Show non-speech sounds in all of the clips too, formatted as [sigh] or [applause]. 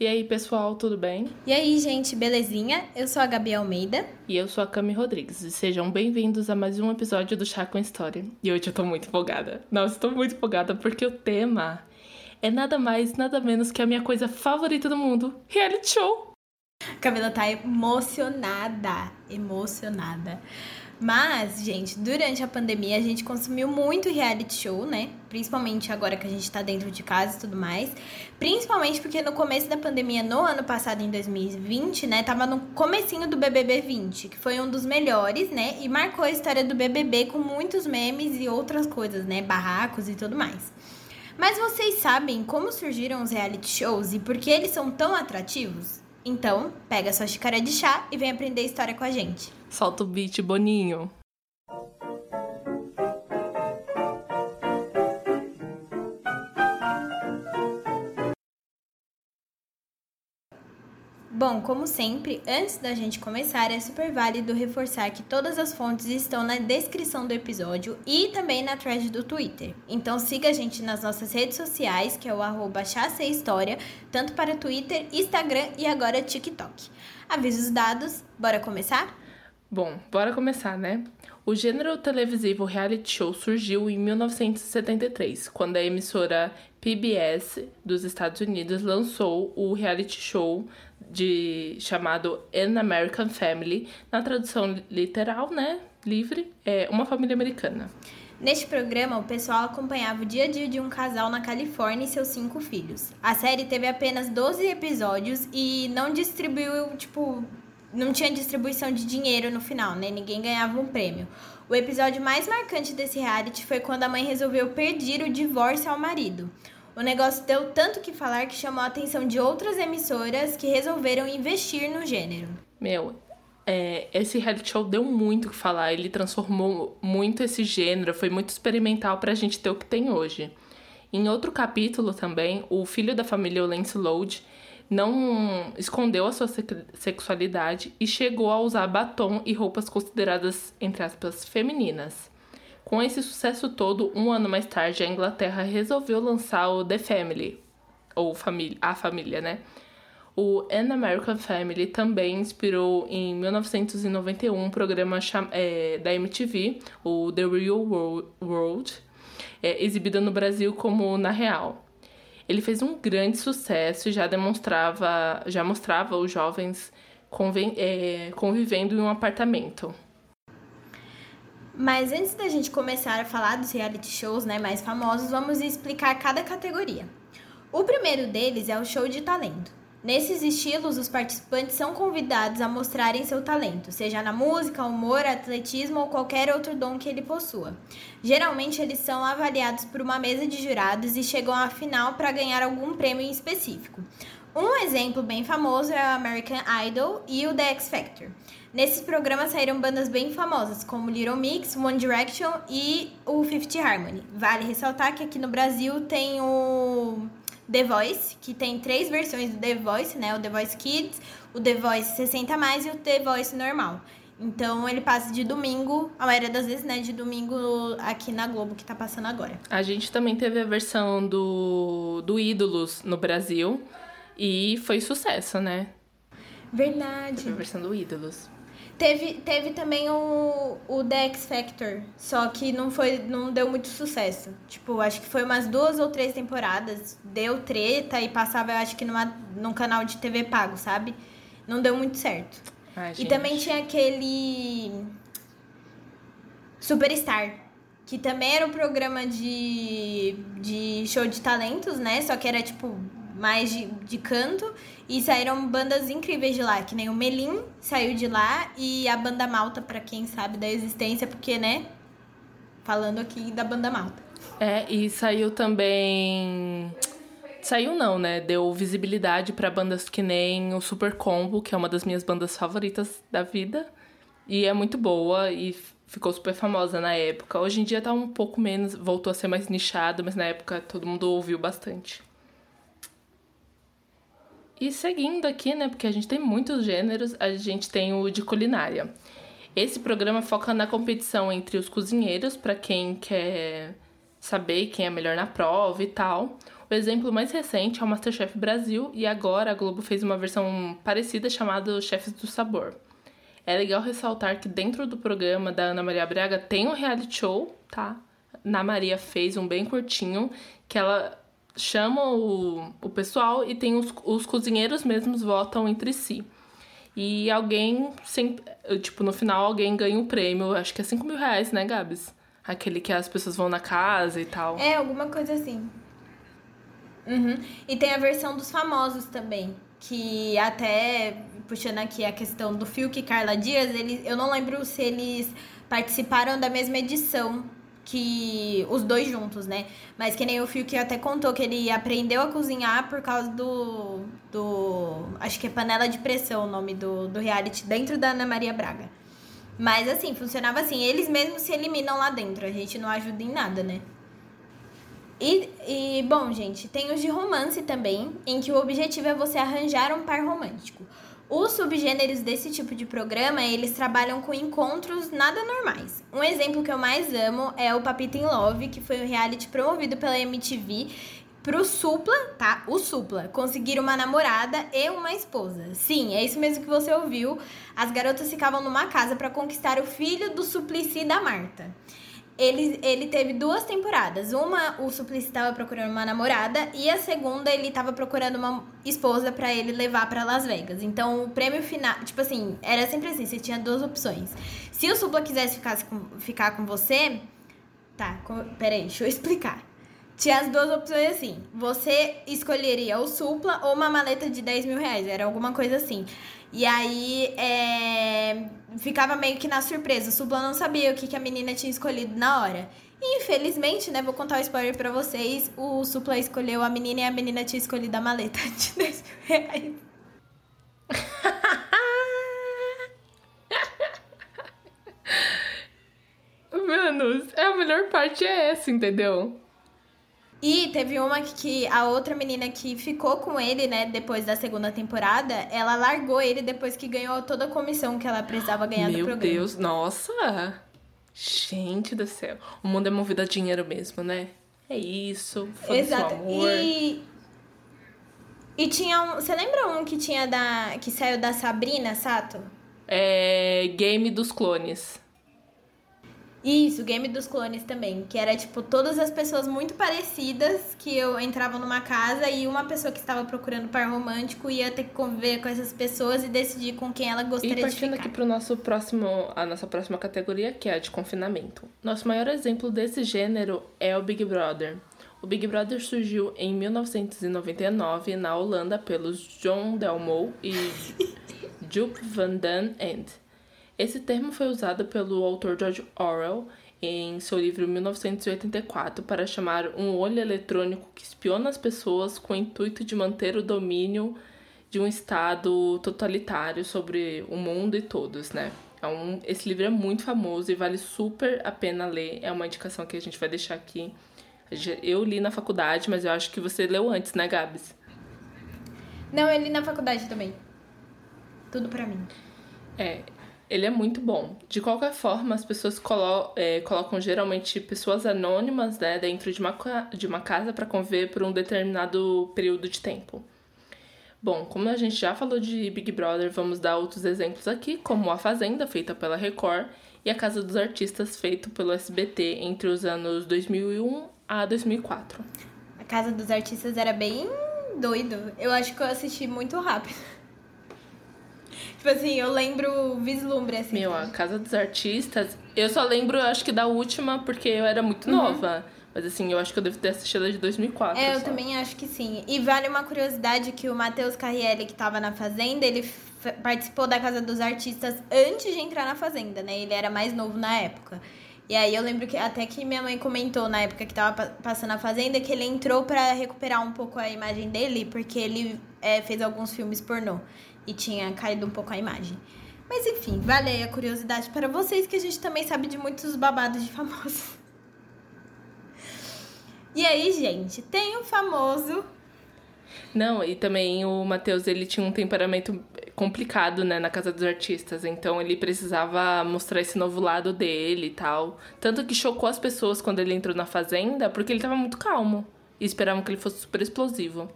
E aí, pessoal, tudo bem? E aí, gente, belezinha? Eu sou a Gabi Almeida. E eu sou a Cami Rodrigues. E sejam bem-vindos a mais um episódio do Chá com História. E hoje eu tô muito empolgada. Nossa, estou muito empolgada porque o tema é nada mais, nada menos que a minha coisa favorita do mundo: reality show. Camila tá emocionada, emocionada. Mas, gente, durante a pandemia a gente consumiu muito reality show, né? Principalmente agora que a gente tá dentro de casa e tudo mais. Principalmente porque no começo da pandemia, no ano passado, em 2020, né? Tava no comecinho do BBB 20, que foi um dos melhores, né? E marcou a história do BBB com muitos memes e outras coisas, né? Barracos e tudo mais. Mas vocês sabem como surgiram os reality shows e por que eles são tão atrativos? Então, pega sua xícara de chá e vem aprender história com a gente. Solta o beat, Boninho. Bom, como sempre, antes da gente começar, é super válido reforçar que todas as fontes estão na descrição do episódio e também na thread do Twitter. Então siga a gente nas nossas redes sociais, que é o arroba História, tanto para Twitter, Instagram e agora TikTok. Avisos dados, bora começar? Bom, bora começar, né? O gênero televisivo reality show surgiu em 1973, quando a emissora PBS dos Estados Unidos lançou o reality show de chamado An American Family, na tradução literal, né, livre, é uma família americana. Neste programa, o pessoal acompanhava o dia a dia de um casal na Califórnia e seus cinco filhos. A série teve apenas 12 episódios e não distribuiu, tipo, não tinha distribuição de dinheiro no final, né? Ninguém ganhava um prêmio. O episódio mais marcante desse reality foi quando a mãe resolveu pedir o divórcio ao marido. O negócio deu tanto que falar que chamou a atenção de outras emissoras que resolveram investir no gênero. Meu, é, esse reality show deu muito o que falar. Ele transformou muito esse gênero, foi muito experimental pra gente ter o que tem hoje. Em outro capítulo também, o filho da família, o Lance Lode, não escondeu a sua sexualidade e chegou a usar batom e roupas consideradas, entre aspas, femininas. Com esse sucesso todo, um ano mais tarde, a Inglaterra resolveu lançar o The Family, ou a família, né? O An American Family também inspirou em 1991 um programa é, da MTV, o The Real World, é, exibido no Brasil como Na Real. Ele fez um grande sucesso e já demonstrava, já mostrava os jovens conven, é, convivendo em um apartamento. Mas antes da gente começar a falar dos reality shows né, mais famosos, vamos explicar cada categoria. O primeiro deles é o show de talento. Nesses estilos, os participantes são convidados a mostrarem seu talento, seja na música, humor, atletismo ou qualquer outro dom que ele possua. Geralmente, eles são avaliados por uma mesa de jurados e chegam à final para ganhar algum prêmio em específico. Um exemplo bem famoso é o American Idol e o The X Factor. Nesses programas saíram bandas bem famosas, como Little Mix, One Direction e o Fifth Harmony. Vale ressaltar que aqui no Brasil tem o The Voice, que tem três versões do The Voice, né? O The Voice Kids, o The Voice 60 mais e o The Voice normal. Então ele passa de domingo, a maioria das vezes, né, de domingo aqui na Globo que tá passando agora. A gente também teve a versão do, do Ídolos no Brasil e foi sucesso, né? Verdade. Teve a versão do Ídolos. Teve, teve também o, o The X Factor, só que não foi não deu muito sucesso. Tipo, acho que foi umas duas ou três temporadas, deu treta e passava, eu acho que numa, num canal de TV pago, sabe? Não deu muito certo. Ai, e também tinha aquele Superstar, que também era um programa de, de show de talentos, né? Só que era tipo mais de, de canto. E saíram bandas incríveis de lá, que nem o Melim saiu de lá e a Banda Malta, para quem sabe da existência, porque, né? Falando aqui da Banda Malta. É, e saiu também. Saiu não, né? Deu visibilidade para bandas que nem o Super Combo, que é uma das minhas bandas favoritas da vida. E é muito boa e ficou super famosa na época. Hoje em dia tá um pouco menos, voltou a ser mais nichado, mas na época todo mundo ouviu bastante. E seguindo aqui, né, porque a gente tem muitos gêneros, a gente tem o de culinária. Esse programa foca na competição entre os cozinheiros, para quem quer saber quem é melhor na prova e tal. O exemplo mais recente é o Masterchef Brasil e agora a Globo fez uma versão parecida chamada Chefes do Sabor. É legal ressaltar que dentro do programa da Ana Maria Braga tem um reality show, tá? Na Maria fez um bem curtinho que ela chama o, o pessoal e tem os, os cozinheiros mesmos votam entre si. E alguém, sempre, tipo, no final alguém ganha um prêmio, acho que é 5 mil reais, né, Gabs? Aquele que as pessoas vão na casa e tal. É, alguma coisa assim. Uhum. E tem a versão dos famosos também. Que até, puxando aqui a questão do Fiuk e Carla Dias, eles, eu não lembro se eles participaram da mesma edição que os dois juntos, né? Mas que nem o Fiuk até contou que ele aprendeu a cozinhar por causa do. do acho que é panela de pressão o nome do, do reality dentro da Ana Maria Braga. Mas assim, funcionava assim, eles mesmos se eliminam lá dentro, a gente não ajuda em nada, né? E, e, bom, gente, tem os de romance também, em que o objetivo é você arranjar um par romântico. Os subgêneros desse tipo de programa, eles trabalham com encontros nada normais. Um exemplo que eu mais amo é o Papita in Love, que foi um reality promovido pela MTV pro Supla, tá? O Supla, conseguir uma namorada e uma esposa. Sim, é isso mesmo que você ouviu. As garotas ficavam numa casa para conquistar o filho do Suplicy da Marta ele, ele teve duas temporadas. Uma, o Suplicy estava procurando uma namorada e a segunda, ele estava procurando uma esposa para ele levar para Las Vegas. Então, o prêmio final, tipo assim, era sempre assim, você tinha duas opções. Se o Supla quisesse ficar com, ficar com você, tá, com, peraí, deixa eu [laughs] explicar. Tinha as duas opções assim. Você escolheria o Supla ou uma maleta de 10 mil reais. Era alguma coisa assim. E aí é, ficava meio que na surpresa. O Supla não sabia o que, que a menina tinha escolhido na hora. E infelizmente, né, vou contar o um spoiler pra vocês. O Supla escolheu a menina e a menina tinha escolhido a maleta [laughs] de 10 mil reais. [laughs] Mano, a melhor parte é essa, entendeu? E teve uma que a outra menina que ficou com ele, né, depois da segunda temporada, ela largou ele depois que ganhou toda a comissão que ela precisava ganhar Meu do programa. Meu Deus, nossa! Gente do céu. O mundo é movido a dinheiro mesmo, né? É isso. Exato. Amor. E e tinha um, você lembra um que tinha da que saiu da Sabrina Sato? É, Game dos Clones. Isso, Game dos Clones também, que era tipo todas as pessoas muito parecidas que eu entrava numa casa e uma pessoa que estava procurando par romântico ia ter que conviver com essas pessoas e decidir com quem ela gostaria de ficar. E partindo aqui pro nosso próximo, a nossa próxima categoria, que é a de confinamento. Nosso maior exemplo desse gênero é o Big Brother. O Big Brother surgiu em 1999 na Holanda pelos John Delmo e [laughs] Joop van den Ende esse termo foi usado pelo autor George Orwell em seu livro 1984 para chamar um olho eletrônico que espiona as pessoas com o intuito de manter o domínio de um estado totalitário sobre o mundo e todos, né? É um, esse livro é muito famoso e vale super a pena ler. É uma indicação que a gente vai deixar aqui. Eu li na faculdade, mas eu acho que você leu antes, né, Gabs? Não, eu li na faculdade também. Tudo para mim. É, ele é muito bom. De qualquer forma, as pessoas colo é, colocam geralmente pessoas anônimas né, dentro de uma, de uma casa para conviver por um determinado período de tempo. Bom, como a gente já falou de Big Brother, vamos dar outros exemplos aqui, como A Fazenda, feita pela Record, e A Casa dos Artistas, feito pelo SBT entre os anos 2001 a 2004. A Casa dos Artistas era bem doido. Eu acho que eu assisti muito rápido. Tipo assim, eu lembro vislumbre, assim. Meu, a Casa dos Artistas. Eu só lembro, acho que da última, porque eu era muito uhum. nova. Mas assim, eu acho que eu devo ter assistido a de 2004. É, eu também acho que sim. E vale uma curiosidade que o Matheus Carrielli, que tava na Fazenda, ele participou da Casa dos Artistas antes de entrar na Fazenda, né? Ele era mais novo na época. E aí eu lembro que até que minha mãe comentou na época que tava passando a Fazenda que ele entrou para recuperar um pouco a imagem dele, porque ele é, fez alguns filmes pornô e tinha caído um pouco a imagem. Mas enfim, vale a curiosidade para vocês que a gente também sabe de muitos babados de famosos. E aí, gente, tem o famoso. Não, e também o Matheus, ele tinha um temperamento complicado, né, na casa dos artistas. Então ele precisava mostrar esse novo lado dele e tal. Tanto que chocou as pessoas quando ele entrou na fazenda, porque ele tava muito calmo. e esperavam que ele fosse super explosivo.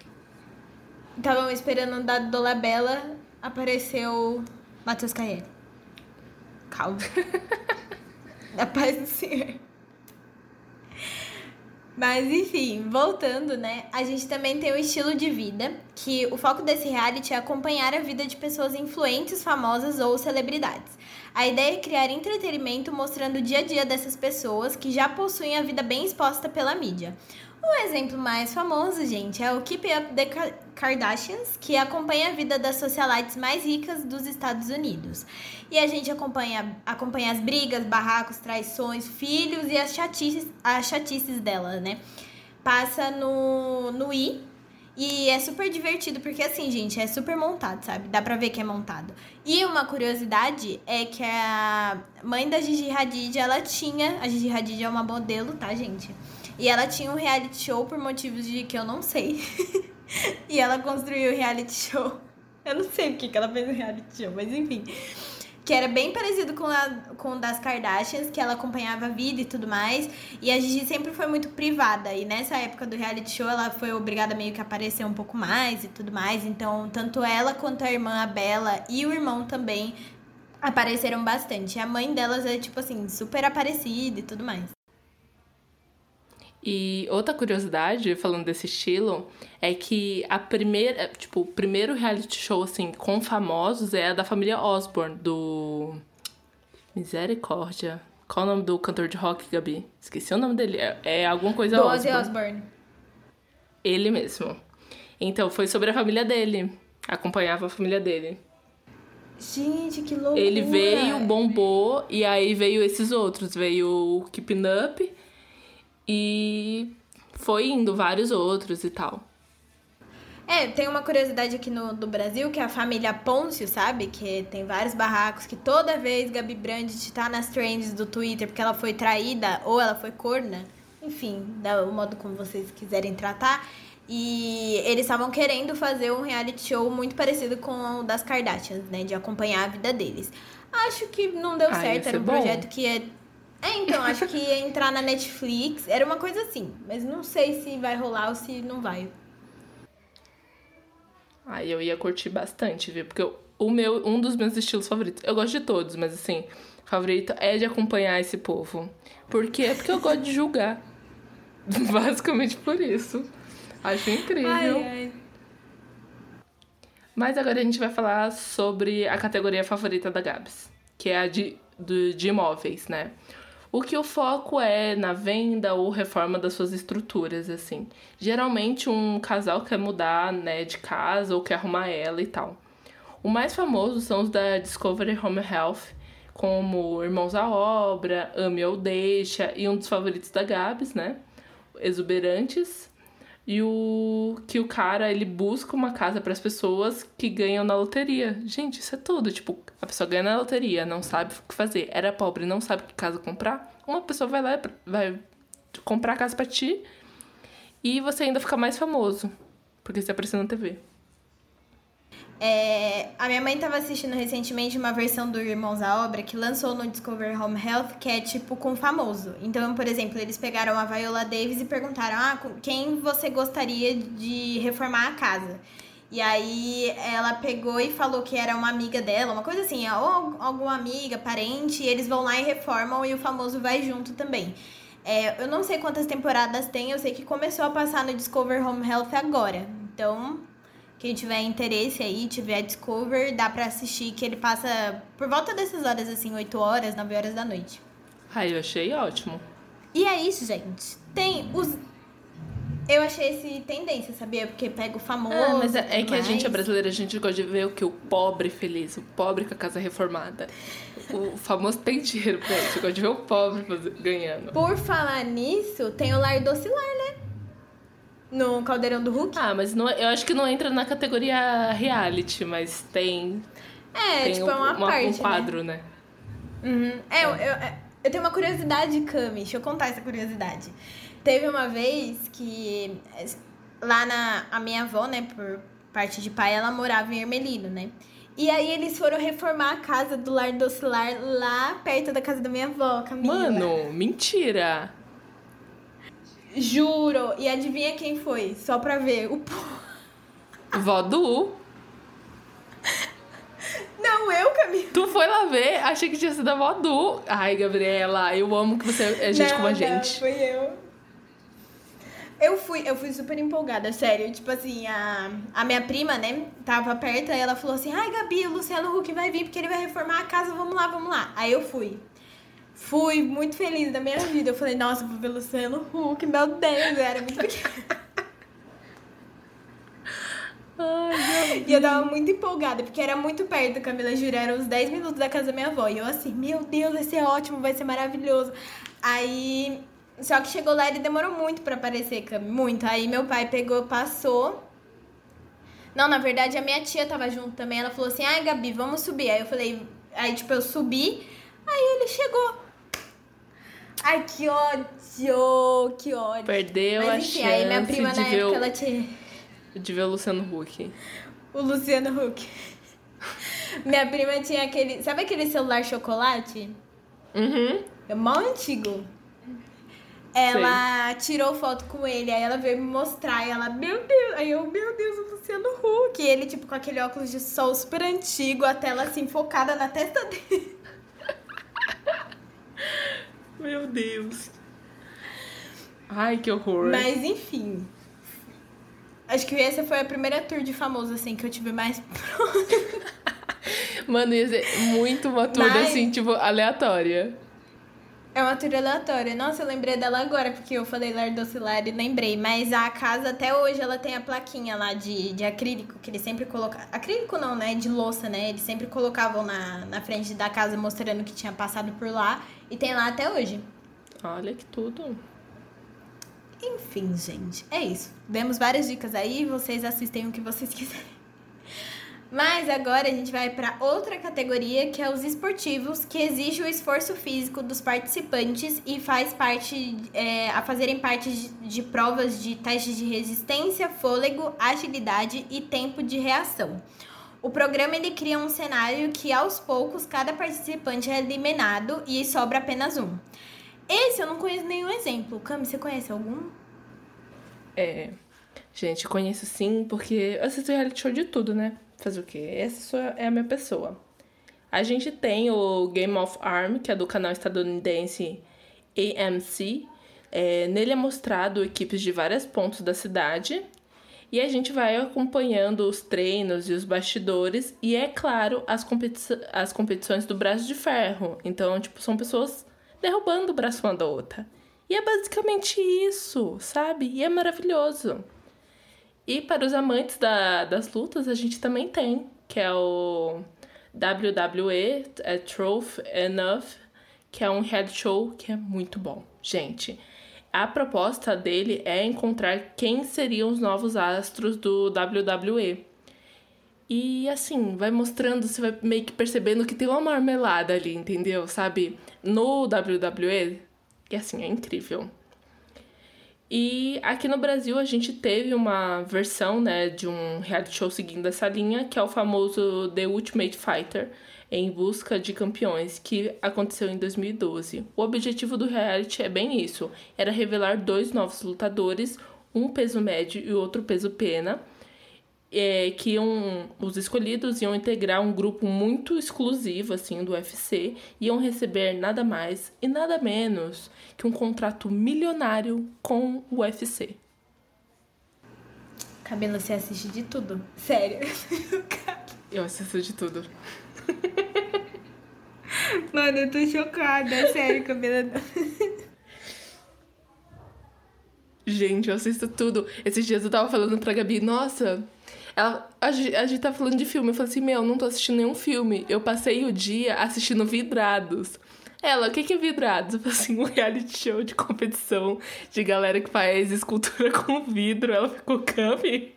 Estavam esperando da Dolabella, apareceu Matheus Caielli. Calma. da paz do Senhor. Mas enfim, voltando, né? A gente também tem o estilo de vida, que o foco desse reality é acompanhar a vida de pessoas influentes, famosas ou celebridades. A ideia é criar entretenimento mostrando o dia a dia dessas pessoas que já possuem a vida bem exposta pela mídia. O exemplo mais famoso, gente, é o Keep Up the Kardashians, que acompanha a vida das socialites mais ricas dos Estados Unidos. E a gente acompanha, acompanha as brigas, barracos, traições, filhos e as chatices, as chatices dela, né? Passa no, no I. E é super divertido, porque assim, gente, é super montado, sabe? Dá pra ver que é montado. E uma curiosidade é que a mãe da Gigi Hadid, ela tinha... A Gigi Hadid é uma modelo, tá, gente? E ela tinha um reality show por motivos de que eu não sei. [laughs] e ela construiu o reality show. Eu não sei o que, que ela fez no reality show, mas enfim. Que era bem parecido com, a, com das Kardashians, que ela acompanhava a vida e tudo mais. E a Gigi sempre foi muito privada. E nessa época do reality show, ela foi obrigada meio que a aparecer um pouco mais e tudo mais. Então, tanto ela quanto a irmã, a Bela, e o irmão também apareceram bastante. A mãe delas é, tipo assim, super aparecida e tudo mais. E outra curiosidade, falando desse estilo, é que a primeira, tipo, o primeiro reality show, assim, com famosos é a da família Osborne, do... Misericórdia. Qual o nome do cantor de rock, Gabi? Esqueci o nome dele. É, é alguma coisa do Ozzy Osbourne. Ele mesmo. Então, foi sobre a família dele. Acompanhava a família dele. Gente, que loucura! Ele veio, bombou, e aí veio esses outros. Veio o Keeping Up e foi indo vários outros e tal. É, tem uma curiosidade aqui no do Brasil, que é a família Pôncio, sabe? Que tem vários barracos, que toda vez Gabi Brandt tá nas trends do Twitter porque ela foi traída ou ela foi corna, enfim, do modo como vocês quiserem tratar. E eles estavam querendo fazer um reality show muito parecido com o das Kardashians, né? De acompanhar a vida deles. Acho que não deu ah, certo, era um projeto que é é, então, acho que ia entrar na Netflix. Era uma coisa assim. Mas não sei se vai rolar ou se não vai. Aí eu ia curtir bastante, viu? Porque o meu, um dos meus estilos favoritos. Eu gosto de todos, mas assim, favorito é de acompanhar esse povo. Por quê? Porque eu gosto de julgar. [laughs] Basicamente por isso. Acho incrível. Ai, ai. Mas agora a gente vai falar sobre a categoria favorita da Gabs, que é a de, de, de imóveis, né? O que o foco é na venda ou reforma das suas estruturas, assim. Geralmente um casal quer mudar, né, de casa ou quer arrumar ela e tal. O mais famoso são os da Discovery Home Health, como Irmãos à Obra, Ame ou Deixa e um dos favoritos da Gabs, né? Exuberantes. E o que o cara ele busca uma casa para as pessoas que ganham na loteria. Gente, isso é tudo. Tipo, a pessoa ganha na loteria, não sabe o que fazer. Era pobre, não sabe que casa comprar. Uma pessoa vai lá, vai comprar a casa para ti e você ainda fica mais famoso porque você apareceu na TV. É, a minha mãe estava assistindo recentemente uma versão do Irmãos à Obra que lançou no Discover Home Health, que é tipo com famoso. Então, por exemplo, eles pegaram a Viola Davis e perguntaram: ah, quem você gostaria de reformar a casa? E aí ela pegou e falou que era uma amiga dela, uma coisa assim, ou alguma amiga, parente, e eles vão lá e reformam e o famoso vai junto também. É, eu não sei quantas temporadas tem, eu sei que começou a passar no Discover Home Health agora. Então, quem tiver interesse aí, tiver Discover, dá pra assistir, que ele passa por volta dessas horas, assim, 8 horas, 9 horas da noite. Ah, eu achei ótimo. E é isso, gente. Tem os. Eu achei esse tendência, sabia? Porque pega o famoso. Ah, mas é, é que a gente é brasileira, a gente gosta de ver o que? O pobre feliz, o pobre com a casa reformada. O famoso tem dinheiro pra isso, gosta de ver o pobre ganhando. Por falar nisso, tem o Lar Docilar, né? No Caldeirão do Hulk? Ah, mas não, eu acho que não entra na categoria reality, mas tem. É, tem tipo, é uma, uma parte. Um né? quadro, né? né? Uhum. É, é. Eu, eu, eu, tenho uma curiosidade, Cami. Deixa eu contar essa curiosidade. Teve uma vez que lá na a minha avó, né, por parte de pai, ela morava em Ermelino, né? E aí eles foram reformar a casa do lar docilar lá perto da casa da minha avó, Camila. Mano, mentira! Juro. E adivinha quem foi? Só pra ver. O Vó do. Não, eu, Camila. Tu foi lá ver? Achei que tinha sido a vó do. Ai, Gabriela, eu amo que você é gente não, como a não, gente. Foi eu. Eu fui, eu fui super empolgada, sério. Tipo assim, a, a minha prima, né, tava perto, aí ela falou assim: Ai, Gabi, o Luciano Huck vai vir porque ele vai reformar a casa, vamos lá, vamos lá. Aí eu fui. Fui muito feliz da minha vida. Eu falei, nossa, vou ver Luciano Huck, meu Deus, eu era muito pequena. Ai, E eu tava muito empolgada, porque era muito perto, Camila Jura, eram uns 10 minutos da casa da minha avó. E eu assim, meu Deus, vai ser ótimo, vai ser maravilhoso. Aí, só que chegou lá, ele demorou muito pra aparecer, Cami, muito. Aí meu pai pegou, passou. Não, na verdade, a minha tia tava junto também. Ela falou assim, ai, Gabi, vamos subir. Aí eu falei, aí tipo, eu subi, aí ele chegou. Ai, que ódio, que ódio. Perdeu Mas a enfim, chance aí minha prima de, na ver época, o, ela tinha... de ver o Luciano Huck. O Luciano Huck. [laughs] Minha prima tinha aquele. Sabe aquele celular chocolate? Uhum. É mó antigo. Ela tirou foto com ele, aí ela veio me mostrar, e ela, meu Deus, aí eu, meu Deus, o Luciano Huck. E ele, tipo, com aquele óculos de sol super antigo, a tela assim, focada na testa dele. [laughs] Meu Deus. Ai, que horror. Mas enfim. Acho que essa foi a primeira tour de famoso, assim, que eu tive mais [laughs] Mano, ia ser muito uma tour Mas- assim, tipo, aleatória. É uma tour aleatória. Nossa, eu lembrei dela agora, porque eu falei Lardocilar e lembrei. Mas a casa, até hoje, ela tem a plaquinha lá de, de acrílico, que eles sempre colocavam. Acrílico não, né? De louça, né? Eles sempre colocavam na, na frente da casa, mostrando que tinha passado por lá. E tem lá até hoje. Olha que tudo. Enfim, gente, é isso. Demos várias dicas aí, vocês assistem o que vocês [laughs] quiserem. Mas agora a gente vai para outra categoria, que é os esportivos, que exige o esforço físico dos participantes e faz parte é, a fazerem parte de, de provas de testes de resistência, fôlego, agilidade e tempo de reação. O programa ele cria um cenário que aos poucos cada participante é eliminado e sobra apenas um. Esse eu não conheço nenhum exemplo. Cami, você conhece algum? É. Gente, conheço sim, porque eu assisto reality show de tudo, né? Fazer o quê? Essa é a minha pessoa. A gente tem o Game of Arm, que é do canal estadunidense AMC. É, nele é mostrado equipes de vários pontos da cidade. E a gente vai acompanhando os treinos e os bastidores. E, é claro, as, competi as competições do braço de ferro. Então, tipo, são pessoas derrubando o braço uma da outra. E é basicamente isso, sabe? E é maravilhoso. E para os amantes da, das lutas, a gente também tem, que é o WWE, é Truth Enough, que é um reality show que é muito bom. Gente, a proposta dele é encontrar quem seriam os novos astros do WWE. E assim, vai mostrando, você vai meio que percebendo que tem uma marmelada ali, entendeu? Sabe? No WWE, que assim, é incrível. E aqui no Brasil a gente teve uma versão, né, de um reality show seguindo essa linha, que é o famoso The Ultimate Fighter, em busca de campeões, que aconteceu em 2012. O objetivo do reality é bem isso, era revelar dois novos lutadores, um peso médio e outro peso pena, é, que os escolhidos iam integrar um grupo muito exclusivo assim do UFC, iam receber nada mais e nada menos que um contrato milionário com o UFC. Camila, você assiste de tudo. Sério. [laughs] Eu assisto de tudo. [laughs] Mano, eu tô chocada. Sério, Camila. Gente, eu assisto tudo. Esses dias eu tava falando pra Gabi, nossa, ela, a, gente, a gente tá falando de filme. Eu falei assim, meu, não tô assistindo nenhum filme. Eu passei o dia assistindo Vidrados. Ela, o que que é Vidrados? Eu falei assim, um reality show de competição de galera que faz escultura [laughs] com vidro. Ela ficou, Cami?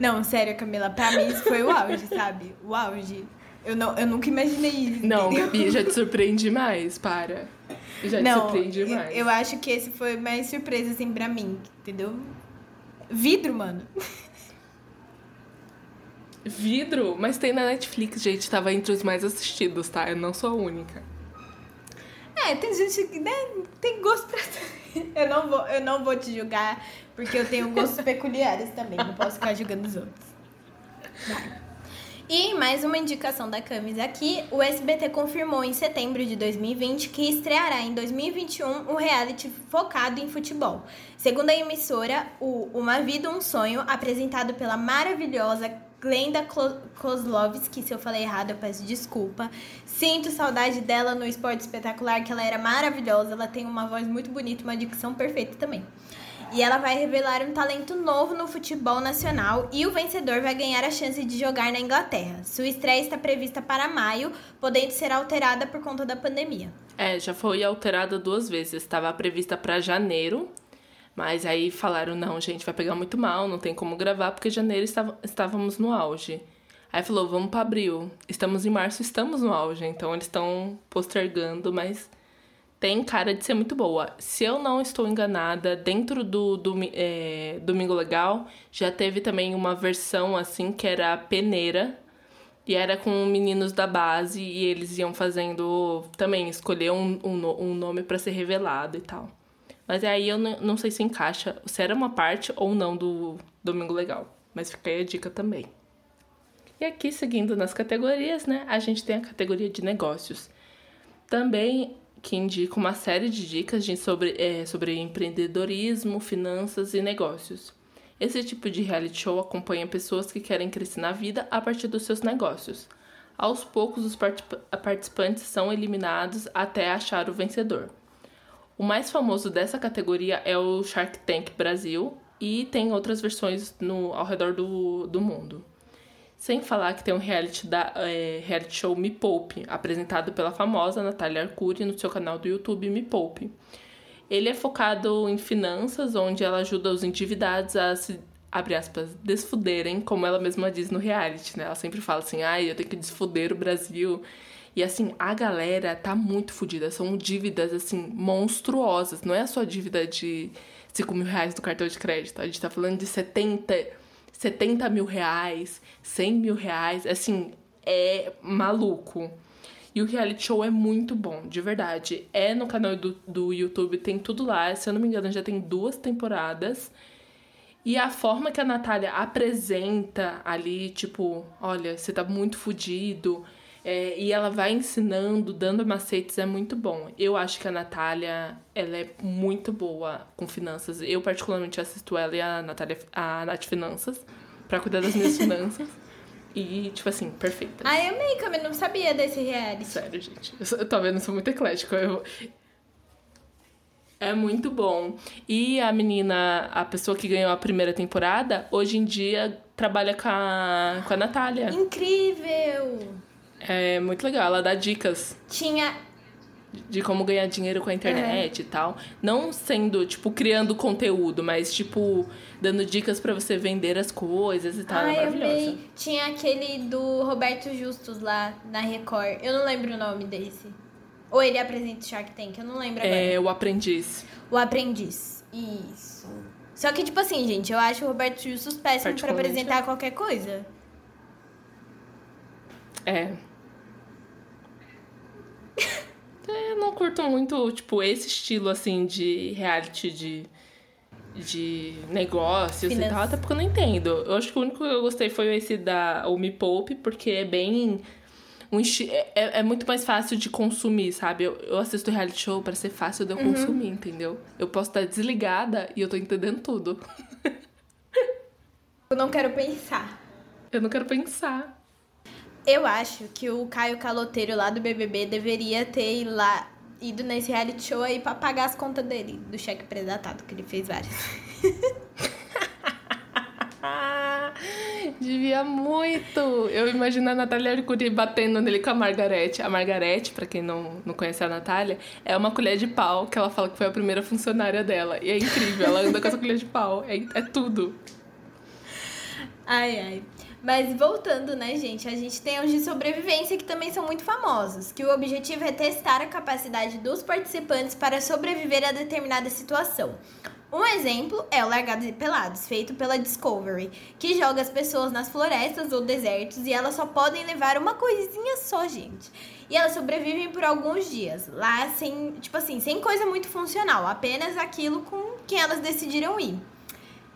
Não, sério, Camila, pra mim isso foi o auge, sabe? O auge. Eu, não, eu nunca imaginei isso. Não, entendeu? Gabi, já te surpreende mais, para. Já te Não, surpreende eu, mais. eu acho que esse foi mais surpresa, assim, pra mim, entendeu? Vidro, mano. Vidro? Mas tem na Netflix, gente. Tava entre os mais assistidos, tá? Eu não sou a única. É, tem gente que né, tem gosto pra [laughs] eu, não vou, eu não vou te julgar, porque eu tenho gostos [laughs] peculiares também. Não posso ficar julgando os outros. Vai. E mais uma indicação da Camis aqui, o SBT confirmou em setembro de 2020 que estreará em 2021 um reality focado em futebol. Segundo a emissora, o Uma Vida, Um Sonho, apresentado pela maravilhosa Glenda Kozlovski, se eu falei errado, eu peço desculpa. Sinto saudade dela no esporte espetacular, que ela era maravilhosa, ela tem uma voz muito bonita, uma dicção perfeita também. E ela vai revelar um talento novo no futebol nacional e o vencedor vai ganhar a chance de jogar na Inglaterra. Sua estreia está prevista para maio, podendo ser alterada por conta da pandemia. É, já foi alterada duas vezes. Estava prevista para janeiro, mas aí falaram: não, gente, vai pegar muito mal, não tem como gravar, porque janeiro estávamos no auge. Aí falou: vamos para abril. Estamos em março, estamos no auge. Então eles estão postergando, mas tem cara de ser muito boa. Se eu não estou enganada, dentro do, do é, Domingo Legal, já teve também uma versão assim que era peneira. E era com meninos da base e eles iam fazendo também escolher um, um, um nome para ser revelado e tal. Mas aí eu não sei se encaixa, se era uma parte ou não do Domingo Legal. Mas fica aí a dica também. E aqui, seguindo nas categorias, né, a gente tem a categoria de negócios. Também que indica uma série de dicas de, sobre, é, sobre empreendedorismo, finanças e negócios. Esse tipo de reality show acompanha pessoas que querem crescer na vida a partir dos seus negócios. Aos poucos, os participantes são eliminados até achar o vencedor. O mais famoso dessa categoria é o Shark Tank Brasil e tem outras versões no, ao redor do, do mundo. Sem falar que tem um reality, da, é, reality show Me Poupe, apresentado pela famosa Natália Arcuri no seu canal do YouTube Me Poupe. Ele é focado em finanças, onde ela ajuda os endividados a se, abre aspas, desfuderem, como ela mesma diz no reality, né? Ela sempre fala assim, ai, eu tenho que desfuder o Brasil. E assim, a galera tá muito fodida, são dívidas, assim, monstruosas. Não é só dívida de 5 mil reais do cartão de crédito, a gente tá falando de 70 70 mil reais, 100 mil reais, assim, é maluco. E o reality show é muito bom, de verdade. É no canal do, do YouTube, tem tudo lá. Se eu não me engano, já tem duas temporadas. E a forma que a Natália apresenta ali, tipo, olha, você tá muito fodido. É, e ela vai ensinando, dando macetes, é muito bom. Eu acho que a Natália, ela é muito boa com finanças. Eu, particularmente, assisto ela e a Natália, a Nath Finanças, pra cuidar das minhas [laughs] finanças. E, tipo assim, perfeita. Ai, amei, Camila, não sabia desse reality. Sério, gente. Eu tô vendo, eu sou muito eclético. Eu, é muito bom. E a menina, a pessoa que ganhou a primeira temporada, hoje em dia trabalha com a, com a Natália. Incrível! É muito legal, ela dá dicas. Tinha. De como ganhar dinheiro com a internet uhum. e tal. Não sendo, tipo, criando conteúdo, mas, tipo, dando dicas para você vender as coisas e tal. Ai, é maravilhosa. Tinha aquele do Roberto Justus lá na Record. Eu não lembro o nome desse. Ou ele apresenta o Shark Tank, eu não lembro agora. É, o Aprendiz. O Aprendiz. Isso. Só que, tipo assim, gente, eu acho o Roberto Justus péssimo pra apresentar qualquer coisa. É. [laughs] É, eu não curto muito, tipo, esse estilo, assim, de reality de, de negócios Finanças. e tal, até porque eu não entendo. Eu acho que o único que eu gostei foi esse da o Me Poupe, porque é bem... Um é, é muito mais fácil de consumir, sabe? Eu, eu assisto reality show para ser fácil de eu uhum. consumir, entendeu? Eu posso estar desligada e eu tô entendendo tudo. [laughs] eu não quero pensar. Eu não quero pensar. Eu acho que o Caio Caloteiro lá do BBB deveria ter lá ido nesse reality show aí pra pagar as contas dele, do cheque predatado, que ele fez vários. [laughs] Devia muito! Eu imagino a Natália Arcuri batendo nele com a Margarete. A Margarete, pra quem não, não conhece a Natália, é uma colher de pau que ela fala que foi a primeira funcionária dela. E é incrível, ela anda com essa colher de pau. É, é tudo. Ai, ai. Mas voltando, né, gente? A gente tem os de sobrevivência que também são muito famosos, que o objetivo é testar a capacidade dos participantes para sobreviver a determinada situação. Um exemplo é o Largados e Pelados, feito pela Discovery, que joga as pessoas nas florestas ou desertos e elas só podem levar uma coisinha só, gente. E elas sobrevivem por alguns dias, lá sem, tipo assim, sem coisa muito funcional, apenas aquilo com quem elas decidiram ir.